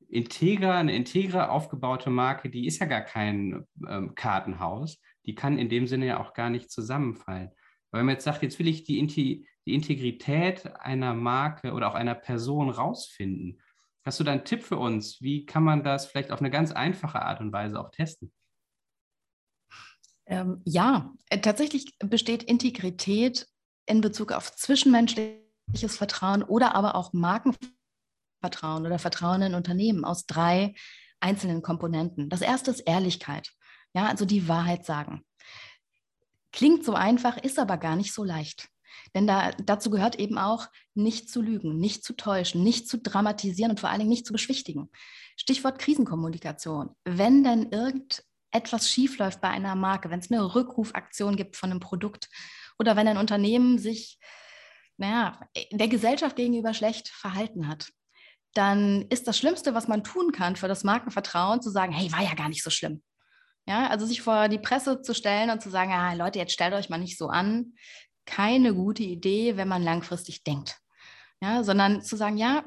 Integra, eine Integra aufgebaute Marke, die ist ja gar kein ähm, Kartenhaus, die kann in dem Sinne ja auch gar nicht zusammenfallen. Weil man jetzt sagt, jetzt will ich die, die Integrität einer Marke oder auch einer Person rausfinden, Hast du da einen Tipp für uns? Wie kann man das vielleicht auf eine ganz einfache Art und Weise auch testen? Ähm, ja, äh, tatsächlich besteht Integrität in Bezug auf zwischenmenschliches Vertrauen oder aber auch Markenvertrauen oder Vertrauen in Unternehmen aus drei einzelnen Komponenten. Das erste ist Ehrlichkeit, ja, also die Wahrheit sagen. Klingt so einfach, ist aber gar nicht so leicht. Denn da, dazu gehört eben auch, nicht zu lügen, nicht zu täuschen, nicht zu dramatisieren und vor allen Dingen nicht zu beschwichtigen. Stichwort Krisenkommunikation. Wenn denn irgendetwas schiefläuft bei einer Marke, wenn es eine Rückrufaktion gibt von einem Produkt oder wenn ein Unternehmen sich naja, der Gesellschaft gegenüber schlecht verhalten hat, dann ist das Schlimmste, was man tun kann für das Markenvertrauen, zu sagen, hey, war ja gar nicht so schlimm. Ja, also sich vor die Presse zu stellen und zu sagen, ah, Leute, jetzt stellt euch mal nicht so an keine gute Idee, wenn man langfristig denkt. Ja, sondern zu sagen, ja,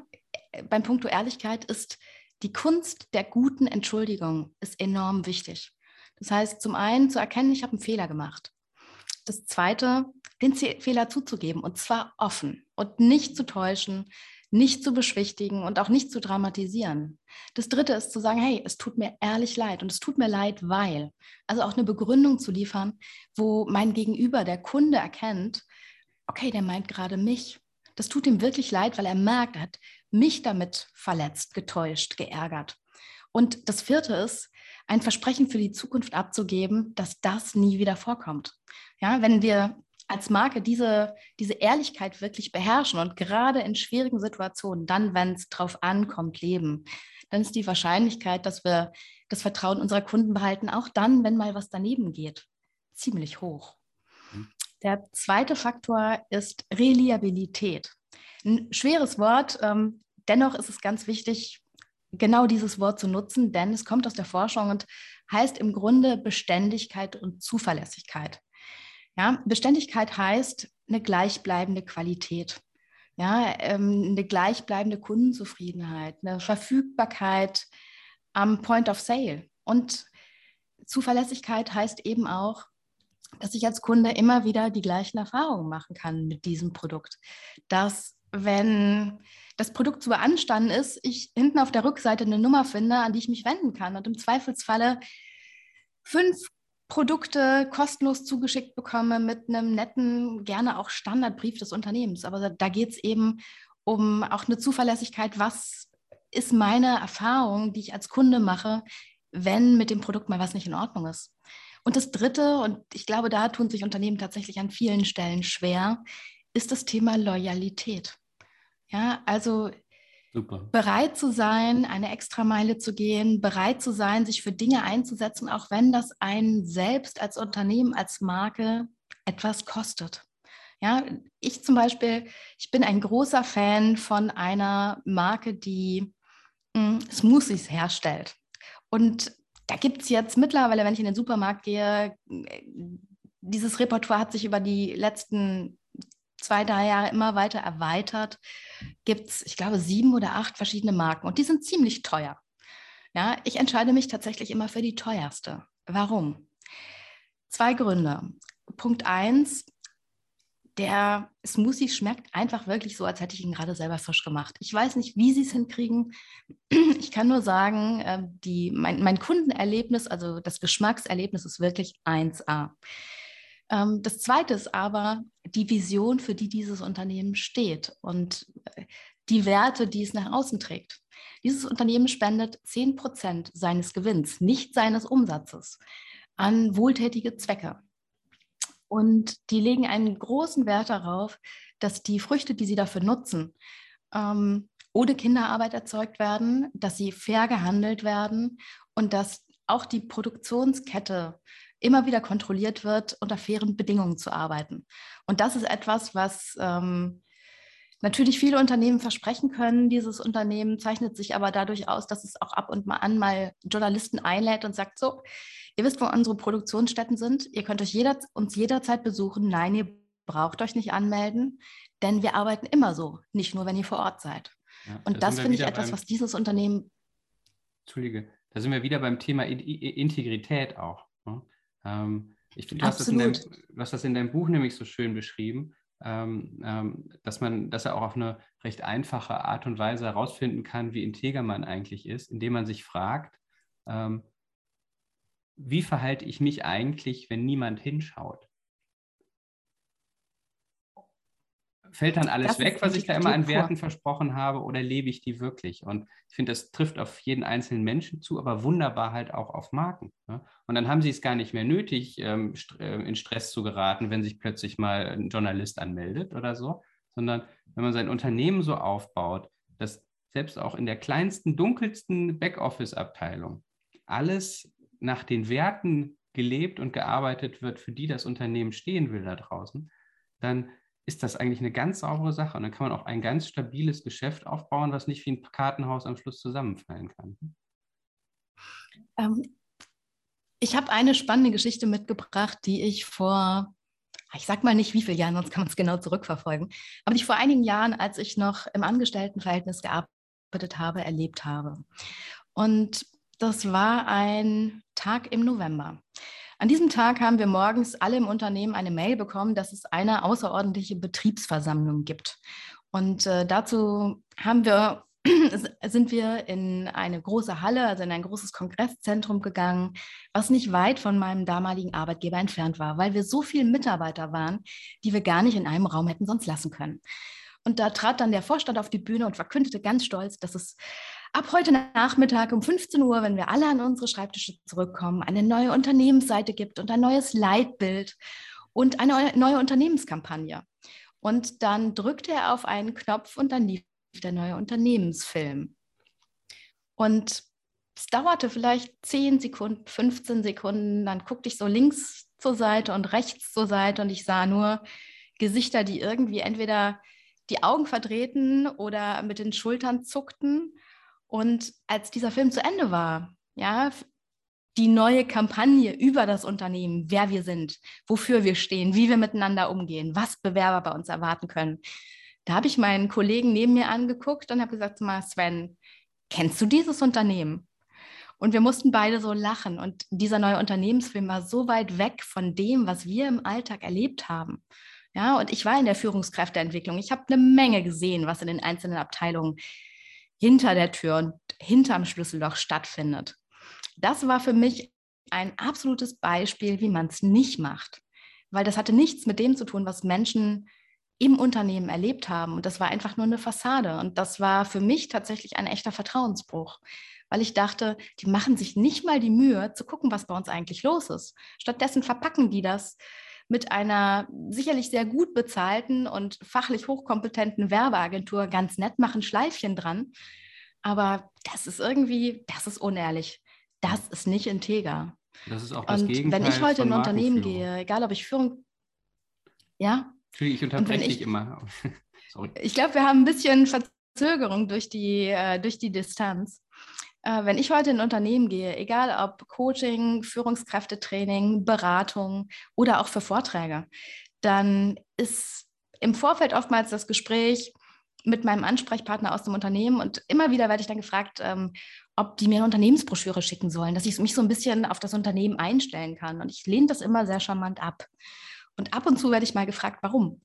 beim Punkt Ehrlichkeit ist die Kunst der guten Entschuldigung ist enorm wichtig. Das heißt, zum einen zu erkennen, ich habe einen Fehler gemacht. Das zweite, den Fehler zuzugeben und zwar offen und nicht zu täuschen, nicht zu beschwichtigen und auch nicht zu dramatisieren. Das dritte ist zu sagen, hey, es tut mir ehrlich leid und es tut mir leid, weil. Also auch eine Begründung zu liefern, wo mein Gegenüber, der Kunde erkennt, okay, der meint gerade mich. Das tut ihm wirklich leid, weil er merkt, er hat mich damit verletzt, getäuscht, geärgert. Und das vierte ist, ein Versprechen für die Zukunft abzugeben, dass das nie wieder vorkommt. Ja, wenn wir als Marke diese, diese Ehrlichkeit wirklich beherrschen und gerade in schwierigen Situationen, dann, wenn es drauf ankommt, leben, dann ist die Wahrscheinlichkeit, dass wir das Vertrauen unserer Kunden behalten, auch dann, wenn mal was daneben geht, ziemlich hoch. Mhm. Der zweite Faktor ist Reliabilität. Ein schweres Wort, ähm, dennoch ist es ganz wichtig, genau dieses Wort zu nutzen, denn es kommt aus der Forschung und heißt im Grunde Beständigkeit und Zuverlässigkeit. Ja, Beständigkeit heißt eine gleichbleibende Qualität, ja, ähm, eine gleichbleibende Kundenzufriedenheit, eine Verfügbarkeit am Point of Sale. Und Zuverlässigkeit heißt eben auch, dass ich als Kunde immer wieder die gleichen Erfahrungen machen kann mit diesem Produkt. Dass, wenn das Produkt zu beanstanden ist, ich hinten auf der Rückseite eine Nummer finde, an die ich mich wenden kann und im Zweifelsfalle fünf Produkte kostenlos zugeschickt bekomme mit einem netten, gerne auch Standardbrief des Unternehmens. Aber da geht es eben um auch eine Zuverlässigkeit. Was ist meine Erfahrung, die ich als Kunde mache, wenn mit dem Produkt mal was nicht in Ordnung ist? Und das Dritte, und ich glaube, da tun sich Unternehmen tatsächlich an vielen Stellen schwer, ist das Thema Loyalität. Ja, also Super. Bereit zu sein, eine Extrameile zu gehen, bereit zu sein, sich für Dinge einzusetzen, auch wenn das einen selbst als Unternehmen, als Marke etwas kostet. Ja, ich zum Beispiel, ich bin ein großer Fan von einer Marke, die mh, hm, Smoothies herstellt. Und da gibt es jetzt mittlerweile, wenn ich in den Supermarkt gehe, dieses Repertoire hat sich über die letzten zwei, drei Jahre immer weiter erweitert, gibt es, ich glaube, sieben oder acht verschiedene Marken und die sind ziemlich teuer. Ja, ich entscheide mich tatsächlich immer für die teuerste. Warum? Zwei Gründe. Punkt eins, der Smoothie schmeckt einfach wirklich so, als hätte ich ihn gerade selber frisch gemacht. Ich weiß nicht, wie sie es hinkriegen. Ich kann nur sagen, ähm, die, mein, mein Kundenerlebnis, also das Geschmackserlebnis ist wirklich 1A. Ähm, das Zweite ist aber die Vision, für die dieses Unternehmen steht und äh, die Werte, die es nach außen trägt. Dieses Unternehmen spendet 10 Prozent seines Gewinns, nicht seines Umsatzes, an wohltätige Zwecke. Und die legen einen großen Wert darauf, dass die Früchte, die sie dafür nutzen, ähm, ohne Kinderarbeit erzeugt werden, dass sie fair gehandelt werden und dass auch die Produktionskette immer wieder kontrolliert wird, unter fairen Bedingungen zu arbeiten. Und das ist etwas, was ähm, natürlich viele Unternehmen versprechen können. Dieses Unternehmen zeichnet sich aber dadurch aus, dass es auch ab und an mal Journalisten einlädt und sagt, so, ihr wisst, wo unsere Produktionsstätten sind, ihr könnt euch jeder, uns jederzeit besuchen. Nein, ihr braucht euch nicht anmelden, denn wir arbeiten immer so, nicht nur, wenn ihr vor Ort seid. Ja, und das finde ich etwas, was dieses Unternehmen... Entschuldige, da sind wir wieder beim Thema Integrität auch. Ne? Ähm, ich finde, du, du, hast das in deinem Buch nämlich so schön beschrieben, ähm, ähm, dass man, dass er auch auf eine recht einfache Art und Weise herausfinden kann, wie integer man eigentlich ist, indem man sich fragt, ähm, wie verhalte ich mich eigentlich, wenn niemand hinschaut? Fällt dann alles das weg, was ich da immer an Werten versprochen habe, oder lebe ich die wirklich? Und ich finde, das trifft auf jeden einzelnen Menschen zu, aber wunderbar halt auch auf Marken. Ne? Und dann haben sie es gar nicht mehr nötig, ähm, st äh, in Stress zu geraten, wenn sich plötzlich mal ein Journalist anmeldet oder so, sondern wenn man sein Unternehmen so aufbaut, dass selbst auch in der kleinsten, dunkelsten Backoffice-Abteilung alles nach den Werten gelebt und gearbeitet wird, für die das Unternehmen stehen will da draußen, dann ist das eigentlich eine ganz saubere Sache. Und dann kann man auch ein ganz stabiles Geschäft aufbauen, was nicht wie ein Kartenhaus am Schluss zusammenfallen kann. Ähm, ich habe eine spannende Geschichte mitgebracht, die ich vor, ich sag mal nicht wie viele Jahren, sonst kann man es genau zurückverfolgen, aber die ich vor einigen Jahren, als ich noch im Angestelltenverhältnis gearbeitet gearbeitet habe, erlebt habe. Und das war ein Tag im November. An diesem Tag haben wir morgens alle im Unternehmen eine Mail bekommen, dass es eine außerordentliche Betriebsversammlung gibt. Und äh, dazu haben wir sind wir in eine große Halle, also in ein großes Kongresszentrum gegangen, was nicht weit von meinem damaligen Arbeitgeber entfernt war, weil wir so viele Mitarbeiter waren, die wir gar nicht in einem Raum hätten sonst lassen können. Und da trat dann der Vorstand auf die Bühne und verkündete ganz stolz, dass es ab heute Nachmittag um 15 Uhr, wenn wir alle an unsere Schreibtische zurückkommen, eine neue Unternehmensseite gibt und ein neues Leitbild und eine neue Unternehmenskampagne. Und dann drückte er auf einen Knopf und dann lief der neue Unternehmensfilm. Und es dauerte vielleicht 10 Sekunden, 15 Sekunden, dann guckte ich so links zur Seite und rechts zur Seite und ich sah nur Gesichter, die irgendwie entweder die Augen verdrehten oder mit den Schultern zuckten. Und als dieser Film zu Ende war, ja, die neue Kampagne über das Unternehmen, wer wir sind, wofür wir stehen, wie wir miteinander umgehen, was Bewerber bei uns erwarten können, da habe ich meinen Kollegen neben mir angeguckt und habe gesagt, mal Sven, kennst du dieses Unternehmen? Und wir mussten beide so lachen. Und dieser neue Unternehmensfilm war so weit weg von dem, was wir im Alltag erlebt haben. Ja, und ich war in der Führungskräfteentwicklung. Ich habe eine Menge gesehen, was in den einzelnen Abteilungen hinter der Tür und hinterm Schlüsselloch stattfindet. Das war für mich ein absolutes Beispiel, wie man es nicht macht. Weil das hatte nichts mit dem zu tun, was Menschen im Unternehmen erlebt haben. Und das war einfach nur eine Fassade. Und das war für mich tatsächlich ein echter Vertrauensbruch, weil ich dachte, die machen sich nicht mal die Mühe zu gucken, was bei uns eigentlich los ist. Stattdessen verpacken die das mit einer sicherlich sehr gut bezahlten und fachlich hochkompetenten Werbeagentur ganz nett, machen Schleifchen dran. Aber das ist irgendwie, das ist unehrlich. Das ist nicht integer. Das ist auch das und Gegenteil wenn ich heute in ein Unternehmen gehe, egal ob ich Führung, ja, ich unterbreche dich immer. Sorry. Ich glaube, wir haben ein bisschen Verzögerung durch die, äh, durch die Distanz. Äh, wenn ich heute in ein Unternehmen gehe, egal ob Coaching, Führungskräftetraining, Beratung oder auch für Vorträge, dann ist im Vorfeld oftmals das Gespräch mit meinem Ansprechpartner aus dem Unternehmen und immer wieder werde ich dann gefragt, ähm, ob die mir eine Unternehmensbroschüre schicken sollen, dass ich mich so ein bisschen auf das Unternehmen einstellen kann. Und ich lehne das immer sehr charmant ab. Und ab und zu werde ich mal gefragt, warum.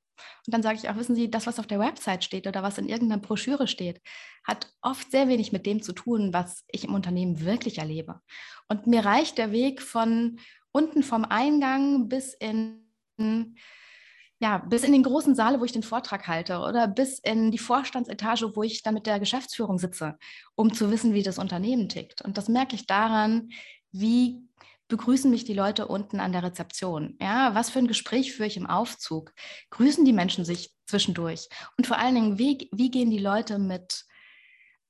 Und dann sage ich auch, wissen Sie, das, was auf der Website steht oder was in irgendeiner Broschüre steht, hat oft sehr wenig mit dem zu tun, was ich im Unternehmen wirklich erlebe. Und mir reicht der Weg von unten vom Eingang bis in, ja, bis in den großen Saal, wo ich den Vortrag halte oder bis in die Vorstandsetage, wo ich dann mit der Geschäftsführung sitze, um zu wissen, wie das Unternehmen tickt. Und das merke ich daran, wie begrüßen mich die Leute unten an der Rezeption? Ja, was für ein Gespräch führe ich im Aufzug? Grüßen die Menschen sich zwischendurch? Und vor allen Dingen, wie, wie gehen die Leute mit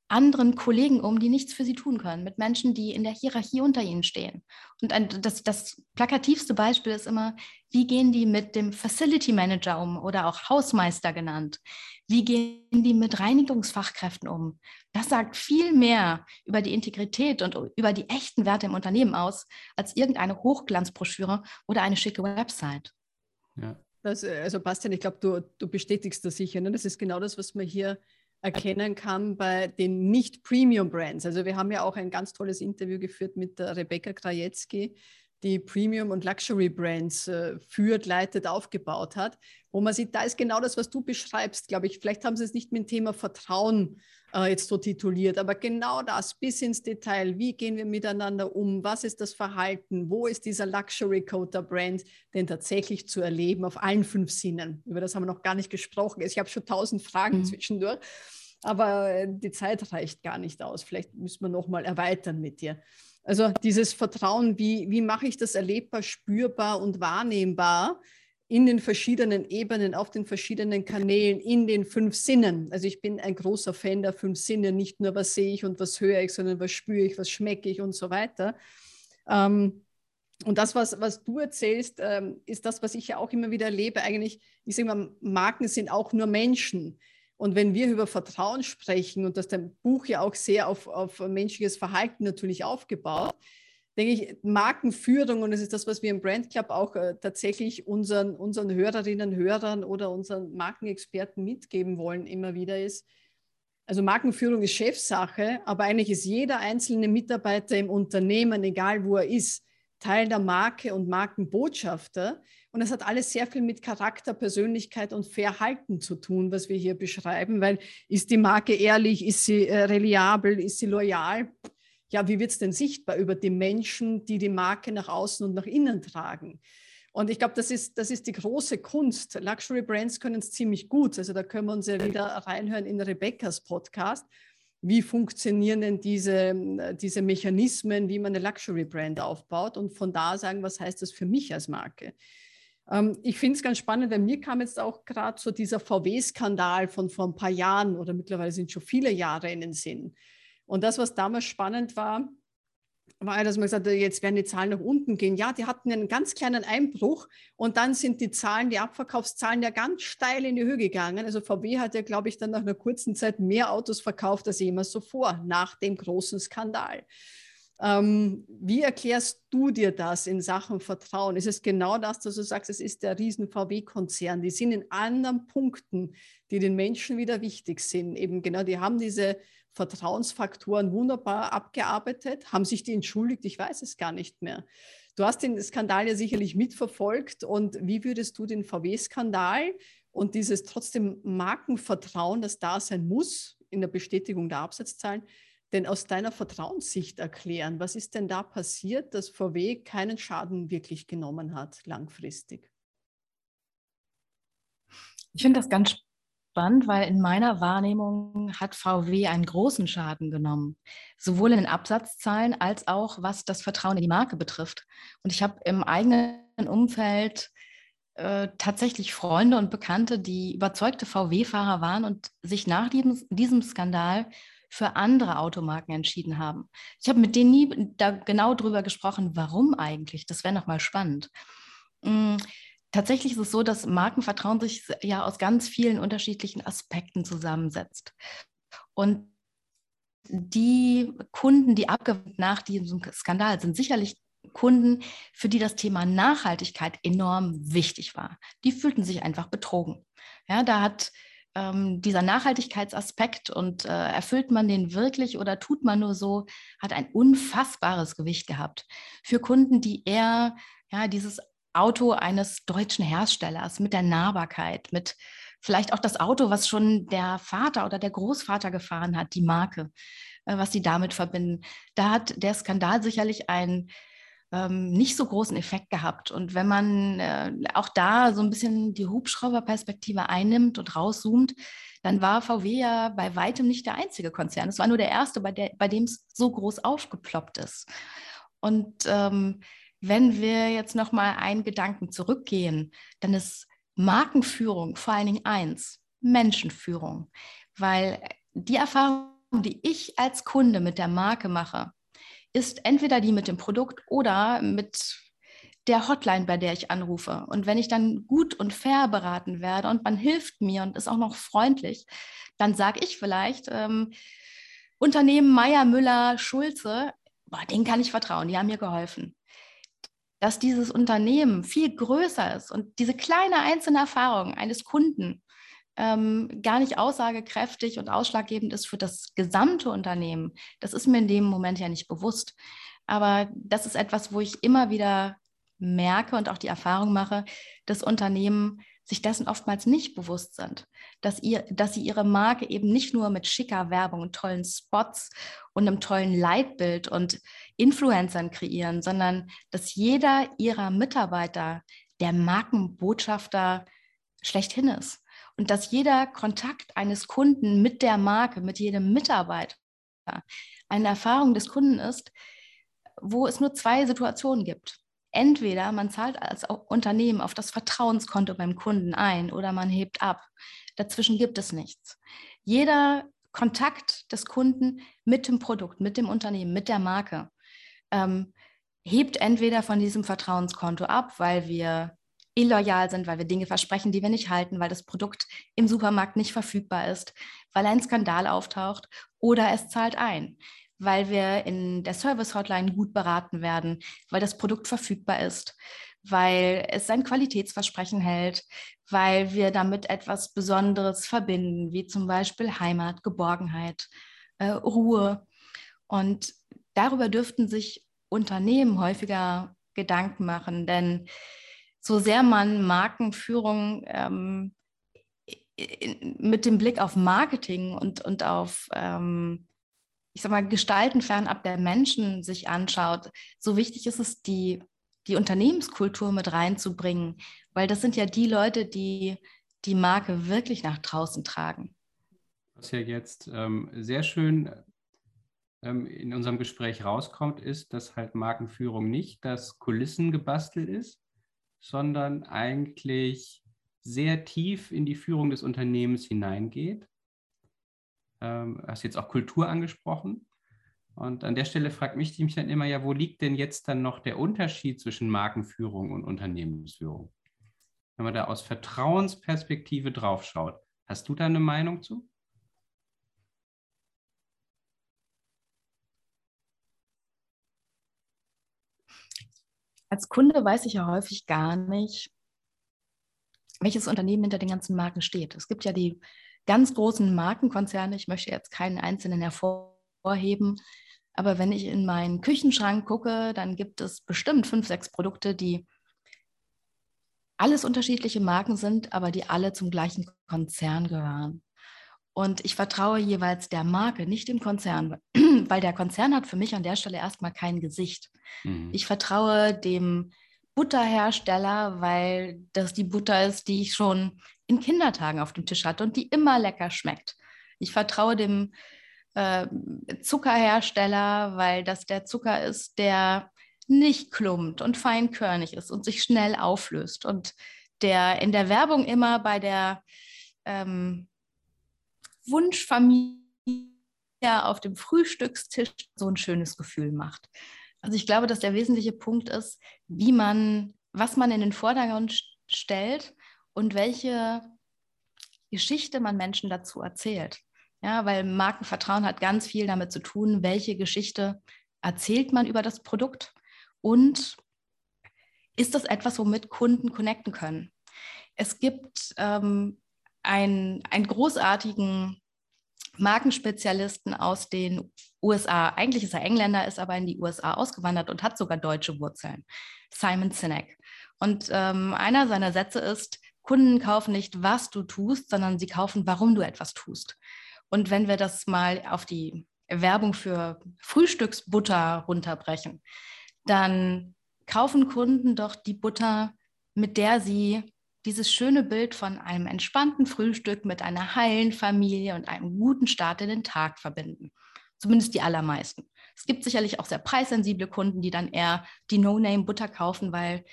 anderen Kollegen um, die nichts für sie tun können, mit Menschen, die in der Hierarchie unter ihnen stehen. Und ein, das, das plakativste Beispiel ist immer, wie gehen die mit dem Facility Manager um oder auch Hausmeister genannt? Wie gehen die mit Reinigungsfachkräften um? Das sagt viel mehr über die Integrität und über die echten Werte im Unternehmen aus, als irgendeine Hochglanzbroschüre oder eine schicke Website. Ja. Das, also Bastian, ich glaube, du, du bestätigst das sicher. Ne? Das ist genau das, was man hier erkennen kann bei den Nicht-Premium-Brands. Also wir haben ja auch ein ganz tolles Interview geführt mit der Rebecca Krajewski, die Premium- und Luxury-Brands äh, führt, leitet, aufgebaut hat, wo man sieht, da ist genau das, was du beschreibst, glaube ich. Vielleicht haben sie es nicht mit dem Thema Vertrauen äh, jetzt so tituliert, aber genau das bis ins Detail. Wie gehen wir miteinander um? Was ist das Verhalten? Wo ist dieser Luxury-Code der Brand denn tatsächlich zu erleben auf allen fünf Sinnen? Über das haben wir noch gar nicht gesprochen. Ich habe schon tausend Fragen mhm. zwischendurch, aber äh, die Zeit reicht gar nicht aus. Vielleicht müssen wir noch mal erweitern mit dir. Also dieses Vertrauen, wie, wie mache ich das erlebbar, spürbar und wahrnehmbar in den verschiedenen Ebenen, auf den verschiedenen Kanälen, in den fünf Sinnen. Also ich bin ein großer Fan der fünf Sinne, nicht nur was sehe ich und was höre ich, sondern was spüre ich, was schmecke ich und so weiter. Ähm, und das, was, was du erzählst, ähm, ist das, was ich ja auch immer wieder erlebe. Eigentlich, ich sage mal, Marken sind auch nur Menschen. Und wenn wir über Vertrauen sprechen und das dein Buch ja auch sehr auf, auf menschliches Verhalten natürlich aufgebaut, denke ich, Markenführung, und das ist das, was wir im Brand Club auch äh, tatsächlich unseren, unseren Hörerinnen, Hörern oder unseren Markenexperten mitgeben wollen, immer wieder ist, Also Markenführung ist Chefsache, aber eigentlich ist jeder einzelne Mitarbeiter im Unternehmen, egal wo er ist, Teil der Marke und Markenbotschafter. Und das hat alles sehr viel mit Charakter, Persönlichkeit und Verhalten zu tun, was wir hier beschreiben, weil ist die Marke ehrlich, ist sie äh, reliabel, ist sie loyal? Ja, wie wird es denn sichtbar über die Menschen, die die Marke nach außen und nach innen tragen? Und ich glaube, das ist, das ist die große Kunst. Luxury Brands können es ziemlich gut. Also da können wir uns ja wieder reinhören in Rebecca's Podcast. Wie funktionieren denn diese, diese Mechanismen, wie man eine Luxury Brand aufbaut und von da sagen, was heißt das für mich als Marke? Ähm, ich finde es ganz spannend, weil mir kam jetzt auch gerade so dieser VW-Skandal von vor ein paar Jahren oder mittlerweile sind schon viele Jahre in den Sinn. Und das, was damals spannend war, war, dass man gesagt hat, jetzt werden die Zahlen nach unten gehen. Ja, die hatten einen ganz kleinen Einbruch und dann sind die Zahlen, die Abverkaufszahlen ja ganz steil in die Höhe gegangen. Also VW hat ja, glaube ich, dann nach einer kurzen Zeit mehr Autos verkauft als jemals zuvor, nach dem großen Skandal. Ähm, wie erklärst du dir das in Sachen Vertrauen? Ist es genau das, dass du sagst, es ist der riesen VW-Konzern? Die sind in anderen Punkten, die den Menschen wieder wichtig sind. Eben genau, die haben diese Vertrauensfaktoren wunderbar abgearbeitet. Haben sich die entschuldigt? Ich weiß es gar nicht mehr. Du hast den Skandal ja sicherlich mitverfolgt. Und wie würdest du den VW-Skandal und dieses trotzdem Markenvertrauen, das da sein muss in der Bestätigung der Absatzzahlen, denn aus deiner Vertrauenssicht erklären? Was ist denn da passiert, dass VW keinen Schaden wirklich genommen hat langfristig? Ich finde das ganz spannend, weil in meiner Wahrnehmung hat VW einen großen Schaden genommen, sowohl in den Absatzzahlen als auch was das Vertrauen in die Marke betrifft. Und ich habe im eigenen Umfeld äh, tatsächlich Freunde und Bekannte, die überzeugte VW-Fahrer waren und sich nach diesem, diesem Skandal für andere Automarken entschieden haben. Ich habe mit denen nie da genau drüber gesprochen, warum eigentlich. Das wäre nochmal spannend. Mm, tatsächlich ist es so, dass Markenvertrauen sich ja aus ganz vielen unterschiedlichen Aspekten zusammensetzt. Und die Kunden, die abgewandt nach diesem Skandal sind sicherlich Kunden, für die das Thema Nachhaltigkeit enorm wichtig war. Die fühlten sich einfach betrogen. Ja, da hat ähm, dieser Nachhaltigkeitsaspekt und äh, erfüllt man den wirklich oder tut man nur so, hat ein unfassbares Gewicht gehabt. Für Kunden, die eher ja, dieses Auto eines deutschen Herstellers mit der Nahbarkeit, mit vielleicht auch das Auto, was schon der Vater oder der Großvater gefahren hat, die Marke, äh, was sie damit verbinden. Da hat der Skandal sicherlich ein ähm, nicht so großen Effekt gehabt. Und wenn man äh, auch da so ein bisschen die Hubschrauberperspektive einnimmt und rauszoomt, dann war VW ja bei weitem nicht der einzige Konzern. Es war nur der erste, bei, bei dem es so groß aufgeploppt ist. Und ähm, wenn wir jetzt noch mal einen Gedanken zurückgehen, dann ist Markenführung vor allen Dingen eins, Menschenführung. Weil die Erfahrung, die ich als Kunde mit der Marke mache, ist entweder die mit dem Produkt oder mit der Hotline, bei der ich anrufe. Und wenn ich dann gut und fair beraten werde und man hilft mir und ist auch noch freundlich, dann sage ich vielleicht, ähm, Unternehmen Meier, Müller, Schulze, boah, denen kann ich vertrauen, die haben mir geholfen. Dass dieses Unternehmen viel größer ist und diese kleine einzelne Erfahrung eines Kunden ähm, gar nicht aussagekräftig und ausschlaggebend ist für das gesamte Unternehmen. Das ist mir in dem Moment ja nicht bewusst. Aber das ist etwas, wo ich immer wieder merke und auch die Erfahrung mache, dass Unternehmen sich dessen oftmals nicht bewusst sind, dass, ihr, dass sie ihre Marke eben nicht nur mit schicker Werbung und tollen Spots und einem tollen Leitbild und Influencern kreieren, sondern dass jeder ihrer Mitarbeiter der Markenbotschafter schlechthin ist und dass jeder Kontakt eines Kunden mit der Marke, mit jedem Mitarbeiter eine Erfahrung des Kunden ist, wo es nur zwei Situationen gibt. Entweder man zahlt als Unternehmen auf das Vertrauenskonto beim Kunden ein oder man hebt ab. Dazwischen gibt es nichts. Jeder Kontakt des Kunden mit dem Produkt, mit dem Unternehmen, mit der Marke ähm, hebt entweder von diesem Vertrauenskonto ab, weil wir illoyal sind, weil wir Dinge versprechen, die wir nicht halten, weil das Produkt im Supermarkt nicht verfügbar ist, weil ein Skandal auftaucht oder es zahlt ein, weil wir in der Service-Hotline gut beraten werden, weil das Produkt verfügbar ist, weil es sein Qualitätsversprechen hält, weil wir damit etwas Besonderes verbinden, wie zum Beispiel Heimat, Geborgenheit, äh, Ruhe. Und darüber dürften sich Unternehmen häufiger Gedanken machen, denn so sehr man Markenführung ähm, mit dem Blick auf Marketing und, und auf, ähm, ich sag mal, Gestalten fernab der Menschen sich anschaut, so wichtig ist es, die, die Unternehmenskultur mit reinzubringen, weil das sind ja die Leute, die die Marke wirklich nach draußen tragen. Was ja jetzt ähm, sehr schön ähm, in unserem Gespräch rauskommt, ist, dass halt Markenführung nicht das Kulissengebastel ist, sondern eigentlich sehr tief in die Führung des Unternehmens hineingeht. Ähm, hast jetzt auch Kultur angesprochen. Und an der Stelle fragt mich mich dann immer, ja, wo liegt denn jetzt dann noch der Unterschied zwischen Markenführung und Unternehmensführung? Wenn man da aus Vertrauensperspektive draufschaut, hast du da eine Meinung zu? Als Kunde weiß ich ja häufig gar nicht, welches Unternehmen hinter den ganzen Marken steht. Es gibt ja die ganz großen Markenkonzerne, ich möchte jetzt keinen einzelnen hervorheben, aber wenn ich in meinen Küchenschrank gucke, dann gibt es bestimmt fünf, sechs Produkte, die alles unterschiedliche Marken sind, aber die alle zum gleichen Konzern gehören. Und ich vertraue jeweils der Marke, nicht dem Konzern, weil der Konzern hat für mich an der Stelle erstmal kein Gesicht. Mhm. Ich vertraue dem Butterhersteller, weil das die Butter ist, die ich schon in Kindertagen auf dem Tisch hatte und die immer lecker schmeckt. Ich vertraue dem äh, Zuckerhersteller, weil das der Zucker ist, der nicht klumpt und feinkörnig ist und sich schnell auflöst und der in der Werbung immer bei der ähm, Wunschfamilie auf dem Frühstückstisch so ein schönes Gefühl macht. Also ich glaube, dass der wesentliche Punkt ist, wie man, was man in den Vordergrund stellt und welche Geschichte man Menschen dazu erzählt. Ja, weil Markenvertrauen hat ganz viel damit zu tun, welche Geschichte erzählt man über das Produkt und ist das etwas, womit Kunden connecten können. Es gibt ähm, ein, einen großartigen Markenspezialisten aus den USA. Eigentlich ist er Engländer, ist aber in die USA ausgewandert und hat sogar deutsche Wurzeln. Simon Sinek. Und ähm, einer seiner Sätze ist, Kunden kaufen nicht, was du tust, sondern sie kaufen, warum du etwas tust. Und wenn wir das mal auf die Werbung für Frühstücksbutter runterbrechen, dann kaufen Kunden doch die Butter, mit der sie dieses schöne Bild von einem entspannten Frühstück mit einer heilen Familie und einem guten Start in den Tag verbinden. Zumindest die allermeisten. Es gibt sicherlich auch sehr preissensible Kunden, die dann eher die No-Name-Butter kaufen, weil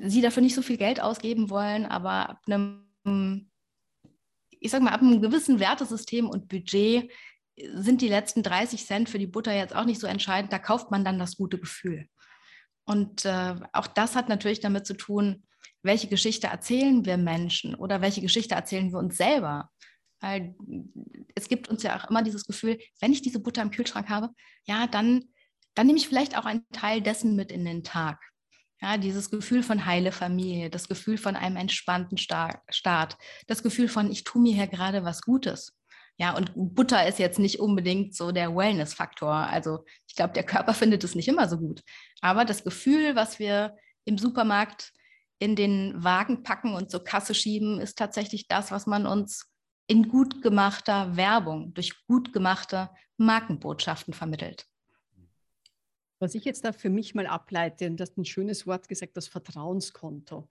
sie dafür nicht so viel Geld ausgeben wollen, aber ab einem, ich sag mal, ab einem gewissen Wertesystem und Budget sind die letzten 30 Cent für die Butter jetzt auch nicht so entscheidend. Da kauft man dann das gute Gefühl. Und äh, auch das hat natürlich damit zu tun, welche Geschichte erzählen wir Menschen oder welche Geschichte erzählen wir uns selber. Weil es gibt uns ja auch immer dieses Gefühl, wenn ich diese Butter im Kühlschrank habe, ja, dann, dann nehme ich vielleicht auch einen Teil dessen mit in den Tag. Ja, dieses Gefühl von heile Familie, das Gefühl von einem entspannten Start, das Gefühl von, ich tue mir hier gerade was Gutes. Ja, und Butter ist jetzt nicht unbedingt so der Wellness-Faktor. Also ich glaube, der Körper findet es nicht immer so gut. Aber das Gefühl, was wir im Supermarkt in den Wagen packen und zur Kasse schieben, ist tatsächlich das, was man uns in gut gemachter Werbung, durch gut gemachte Markenbotschaften vermittelt. Was ich jetzt da für mich mal ableite, und das ist ein schönes Wort gesagt, das Vertrauenskonto.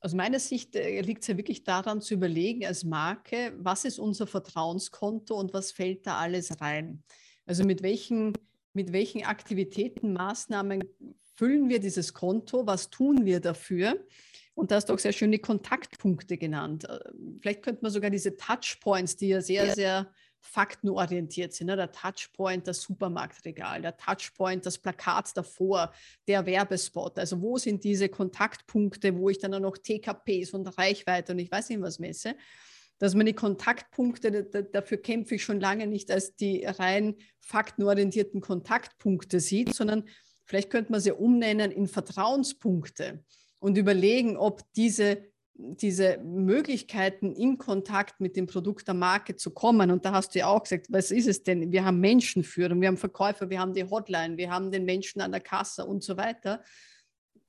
Aus meiner Sicht äh, liegt es ja wirklich daran zu überlegen als Marke, was ist unser Vertrauenskonto und was fällt da alles rein? Also mit welchen, mit welchen Aktivitäten, Maßnahmen füllen wir dieses Konto, was tun wir dafür? Und da hast du auch sehr schöne Kontaktpunkte genannt. Äh, vielleicht könnte man sogar diese Touchpoints, die ja sehr, sehr faktenorientiert sind. Ne? Der Touchpoint, das Supermarktregal, der Touchpoint, das Plakat davor, der Werbespot. Also wo sind diese Kontaktpunkte, wo ich dann auch noch TKPs und Reichweite und ich weiß nicht was messe. Dass man die Kontaktpunkte, dafür kämpfe ich schon lange nicht als die rein faktenorientierten Kontaktpunkte sieht, sondern Vielleicht könnte man sie umnennen in Vertrauenspunkte und überlegen, ob diese diese Möglichkeiten in Kontakt mit dem Produkt der Marke zu kommen. Und da hast du ja auch gesagt, was ist es denn? Wir haben Menschenführung, wir haben Verkäufer, wir haben die Hotline, wir haben den Menschen an der Kasse und so weiter.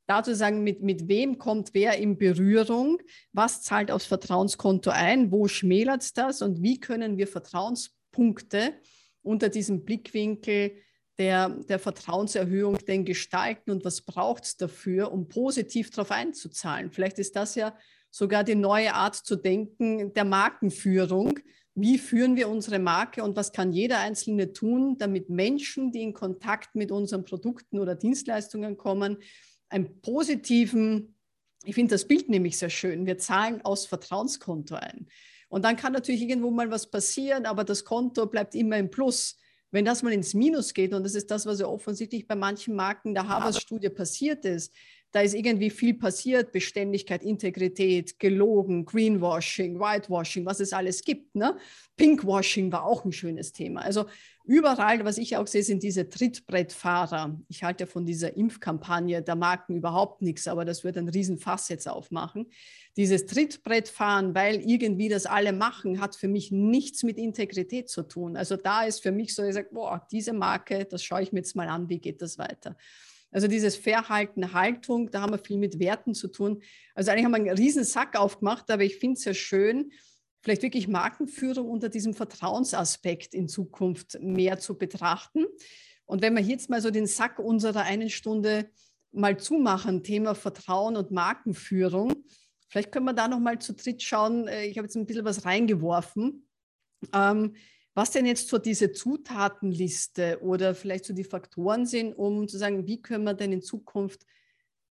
Dazu sagen, mit, mit wem kommt wer in Berührung, was zahlt aufs Vertrauenskonto ein, wo schmälert es das und wie können wir Vertrauenspunkte unter diesem Blickwinkel der, der Vertrauenserhöhung denn gestalten und was braucht es dafür, um positiv darauf einzuzahlen. Vielleicht ist das ja sogar die neue Art zu denken der Markenführung. Wie führen wir unsere Marke und was kann jeder Einzelne tun, damit Menschen, die in Kontakt mit unseren Produkten oder Dienstleistungen kommen, einen positiven, ich finde das Bild nämlich sehr schön, wir zahlen aus Vertrauenskonto ein. Und dann kann natürlich irgendwo mal was passieren, aber das Konto bleibt immer im Plus. Wenn das mal ins Minus geht, und das ist das, was ja offensichtlich bei manchen Marken der Harvard-Studie passiert ist, da ist irgendwie viel passiert, Beständigkeit, Integrität, gelogen, Greenwashing, Whitewashing, was es alles gibt. Ne? Pinkwashing war auch ein schönes Thema. Also überall, was ich auch sehe, sind diese Trittbrettfahrer. Ich halte von dieser Impfkampagne der Marken überhaupt nichts, aber das wird ein Riesenfass jetzt aufmachen. Dieses Trittbrettfahren, weil irgendwie das alle machen, hat für mich nichts mit Integrität zu tun. Also da ist für mich so, ich sage, boah, diese Marke, das schaue ich mir jetzt mal an, wie geht das weiter. Also dieses Verhalten, Haltung, da haben wir viel mit Werten zu tun. Also eigentlich haben wir einen riesen Sack aufgemacht, aber ich finde es ja schön, vielleicht wirklich Markenführung unter diesem Vertrauensaspekt in Zukunft mehr zu betrachten. Und wenn wir jetzt mal so den Sack unserer einen Stunde mal zumachen, Thema Vertrauen und Markenführung, vielleicht können wir da noch mal zu dritt schauen. Äh, ich habe jetzt ein bisschen was reingeworfen. Ähm, was denn jetzt so diese Zutatenliste oder vielleicht so die Faktoren sind, um zu sagen, wie können wir denn in Zukunft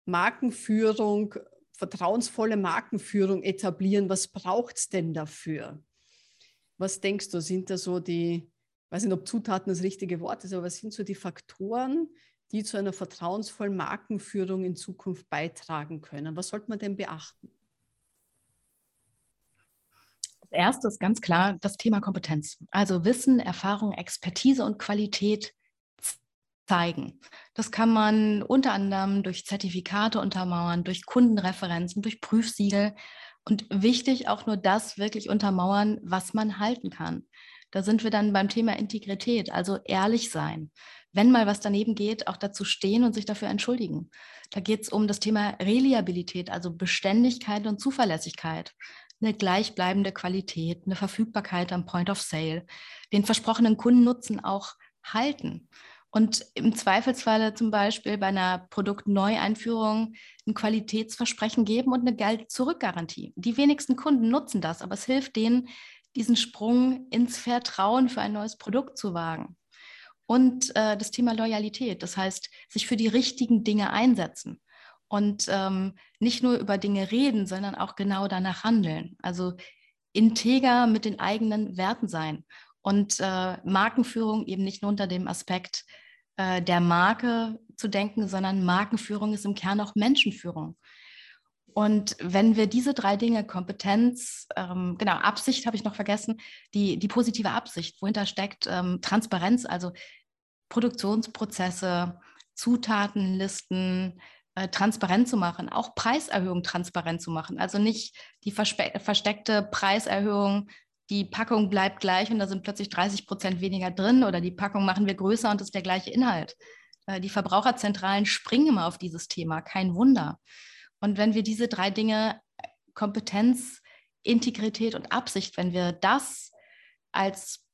Markenführung, vertrauensvolle Markenführung etablieren? Was braucht es denn dafür? Was denkst du, sind da so die, weiß nicht, ob Zutaten das richtige Wort ist, aber was sind so die Faktoren, die zu einer vertrauensvollen Markenführung in Zukunft beitragen können? Was sollte man denn beachten? Als erstes ganz klar das Thema Kompetenz. Also Wissen, Erfahrung, Expertise und Qualität zeigen. Das kann man unter anderem durch Zertifikate untermauern, durch Kundenreferenzen, durch Prüfsiegel und wichtig auch nur das wirklich untermauern, was man halten kann. Da sind wir dann beim Thema Integrität, also ehrlich sein. Wenn mal was daneben geht, auch dazu stehen und sich dafür entschuldigen. Da geht es um das Thema Reliabilität, also Beständigkeit und Zuverlässigkeit eine gleichbleibende Qualität, eine Verfügbarkeit am Point of Sale, den versprochenen Kundennutzen auch halten. Und im Zweifelsfalle zum Beispiel bei einer Produktneueinführung ein Qualitätsversprechen geben und eine Geld-Zurück-Garantie. Die wenigsten Kunden nutzen das, aber es hilft denen, diesen Sprung ins Vertrauen für ein neues Produkt zu wagen. Und äh, das Thema Loyalität, das heißt, sich für die richtigen Dinge einsetzen und ähm, nicht nur über Dinge reden, sondern auch genau danach handeln. Also integer mit den eigenen Werten sein und äh, Markenführung eben nicht nur unter dem Aspekt äh, der Marke zu denken, sondern Markenführung ist im Kern auch Menschenführung. Und wenn wir diese drei Dinge, Kompetenz, ähm, genau, Absicht habe ich noch vergessen, die, die positive Absicht, wohinter steckt ähm, Transparenz, also Produktionsprozesse, Zutatenlisten, äh, transparent zu machen, auch Preiserhöhungen transparent zu machen. Also nicht die versteckte Preiserhöhung, die Packung bleibt gleich und da sind plötzlich 30 Prozent weniger drin oder die Packung machen wir größer und ist der gleiche Inhalt. Äh, die Verbraucherzentralen springen immer auf dieses Thema, kein Wunder. Und wenn wir diese drei Dinge, Kompetenz, Integrität und Absicht, wenn wir das als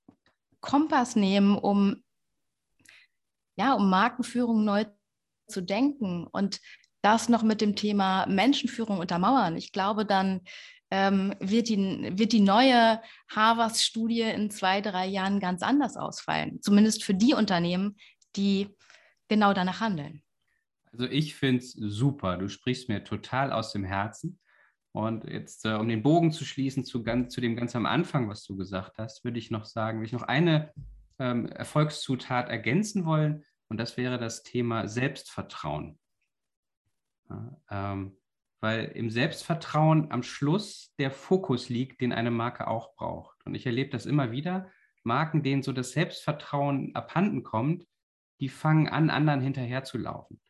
Kompass nehmen, um ja, um Markenführung neu zu denken und das noch mit dem Thema Menschenführung untermauern. Ich glaube, dann ähm, wird, die, wird die neue Harvard-Studie in zwei, drei Jahren ganz anders ausfallen. Zumindest für die Unternehmen, die genau danach handeln. Also ich finde es super. Du sprichst mir total aus dem Herzen. Und jetzt, äh, um den Bogen zu schließen zu, ganz, zu dem ganz am Anfang, was du gesagt hast, würde ich noch sagen, würde ich noch eine ähm, Erfolgszutat ergänzen wollen. Und das wäre das Thema Selbstvertrauen. Ja, ähm, weil im Selbstvertrauen am Schluss der Fokus liegt, den eine Marke auch braucht. Und ich erlebe das immer wieder. Marken, denen so das Selbstvertrauen abhanden kommt, die fangen an, anderen hinterherzulaufen.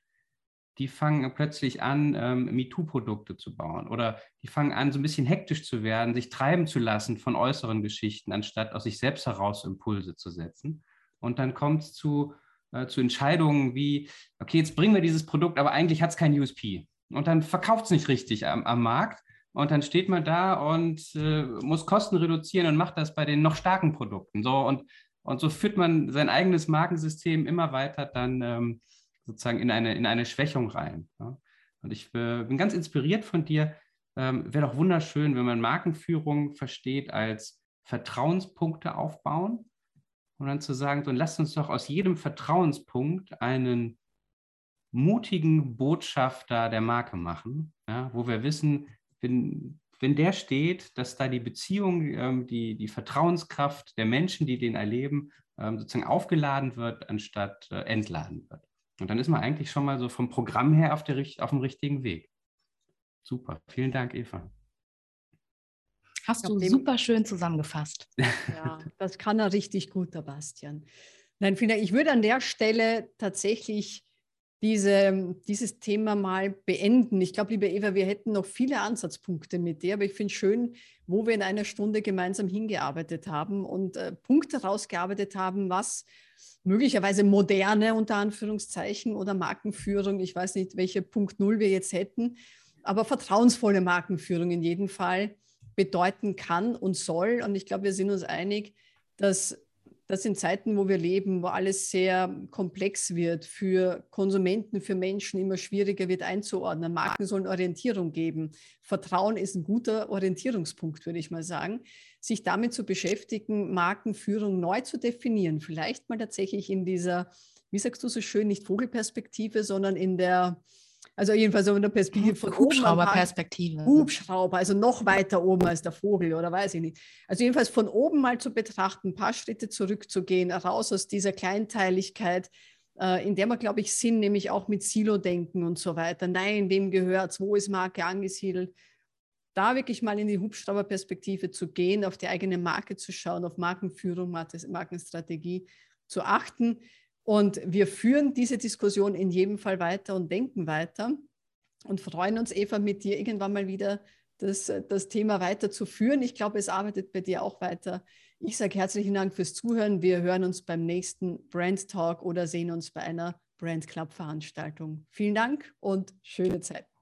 Die fangen plötzlich an, ähm, MeToo-Produkte zu bauen oder die fangen an, so ein bisschen hektisch zu werden, sich treiben zu lassen von äußeren Geschichten, anstatt aus sich selbst heraus Impulse zu setzen. Und dann kommt es zu, äh, zu Entscheidungen wie, okay, jetzt bringen wir dieses Produkt, aber eigentlich hat es kein USP. Und dann verkauft es nicht richtig am, am Markt und dann steht man da und äh, muss Kosten reduzieren und macht das bei den noch starken Produkten. So und, und so führt man sein eigenes Markensystem immer weiter dann ähm, sozusagen in eine, in eine Schwächung rein. Ja? Und ich äh, bin ganz inspiriert von dir. Ähm, Wäre doch wunderschön, wenn man Markenführung versteht als Vertrauenspunkte aufbauen und dann zu sagen, so lasst uns doch aus jedem Vertrauenspunkt einen mutigen Botschafter der Marke machen, ja, wo wir wissen, wenn, wenn der steht, dass da die Beziehung, ähm, die, die Vertrauenskraft der Menschen, die den erleben, ähm, sozusagen aufgeladen wird, anstatt äh, entladen wird. Und dann ist man eigentlich schon mal so vom Programm her auf, der, auf dem richtigen Weg. Super. Vielen Dank, Eva. Hast du super schön zusammengefasst. Ja, das kann er richtig gut, der Bastian. Nein, ich würde an der Stelle tatsächlich diese, dieses Thema mal beenden. Ich glaube, liebe Eva, wir hätten noch viele Ansatzpunkte mit dir, aber ich finde es schön, wo wir in einer Stunde gemeinsam hingearbeitet haben und äh, Punkte rausgearbeitet haben, was möglicherweise moderne unter Anführungszeichen oder Markenführung, ich weiß nicht, welche Punkt Null wir jetzt hätten, aber vertrauensvolle Markenführung in jedem Fall bedeuten kann und soll. Und ich glaube, wir sind uns einig, dass das in Zeiten, wo wir leben, wo alles sehr komplex wird, für Konsumenten, für Menschen immer schwieriger wird einzuordnen. Marken sollen Orientierung geben. Vertrauen ist ein guter Orientierungspunkt, würde ich mal sagen. Sich damit zu beschäftigen, Markenführung neu zu definieren, vielleicht mal tatsächlich in dieser, wie sagst du so schön, nicht Vogelperspektive, sondern in der also jedenfalls von der Perspektive von Hubschrauberperspektive. Hubschrauber, also noch weiter oben als der Vogel oder weiß ich nicht. Also jedenfalls von oben mal zu betrachten, ein paar Schritte zurückzugehen, raus aus dieser Kleinteiligkeit, äh, in der man, glaube ich, sind, nämlich auch mit Silo-Denken und so weiter. Nein, wem gehört es, wo ist Marke angesiedelt? Da wirklich mal in die Hubschrauberperspektive zu gehen, auf die eigene Marke zu schauen, auf Markenführung, Markenstrategie zu achten und wir führen diese Diskussion in jedem Fall weiter und denken weiter und freuen uns, Eva, mit dir irgendwann mal wieder das, das Thema weiterzuführen. Ich glaube, es arbeitet bei dir auch weiter. Ich sage herzlichen Dank fürs Zuhören. Wir hören uns beim nächsten Brand Talk oder sehen uns bei einer Brand Club Veranstaltung. Vielen Dank und schöne Zeit.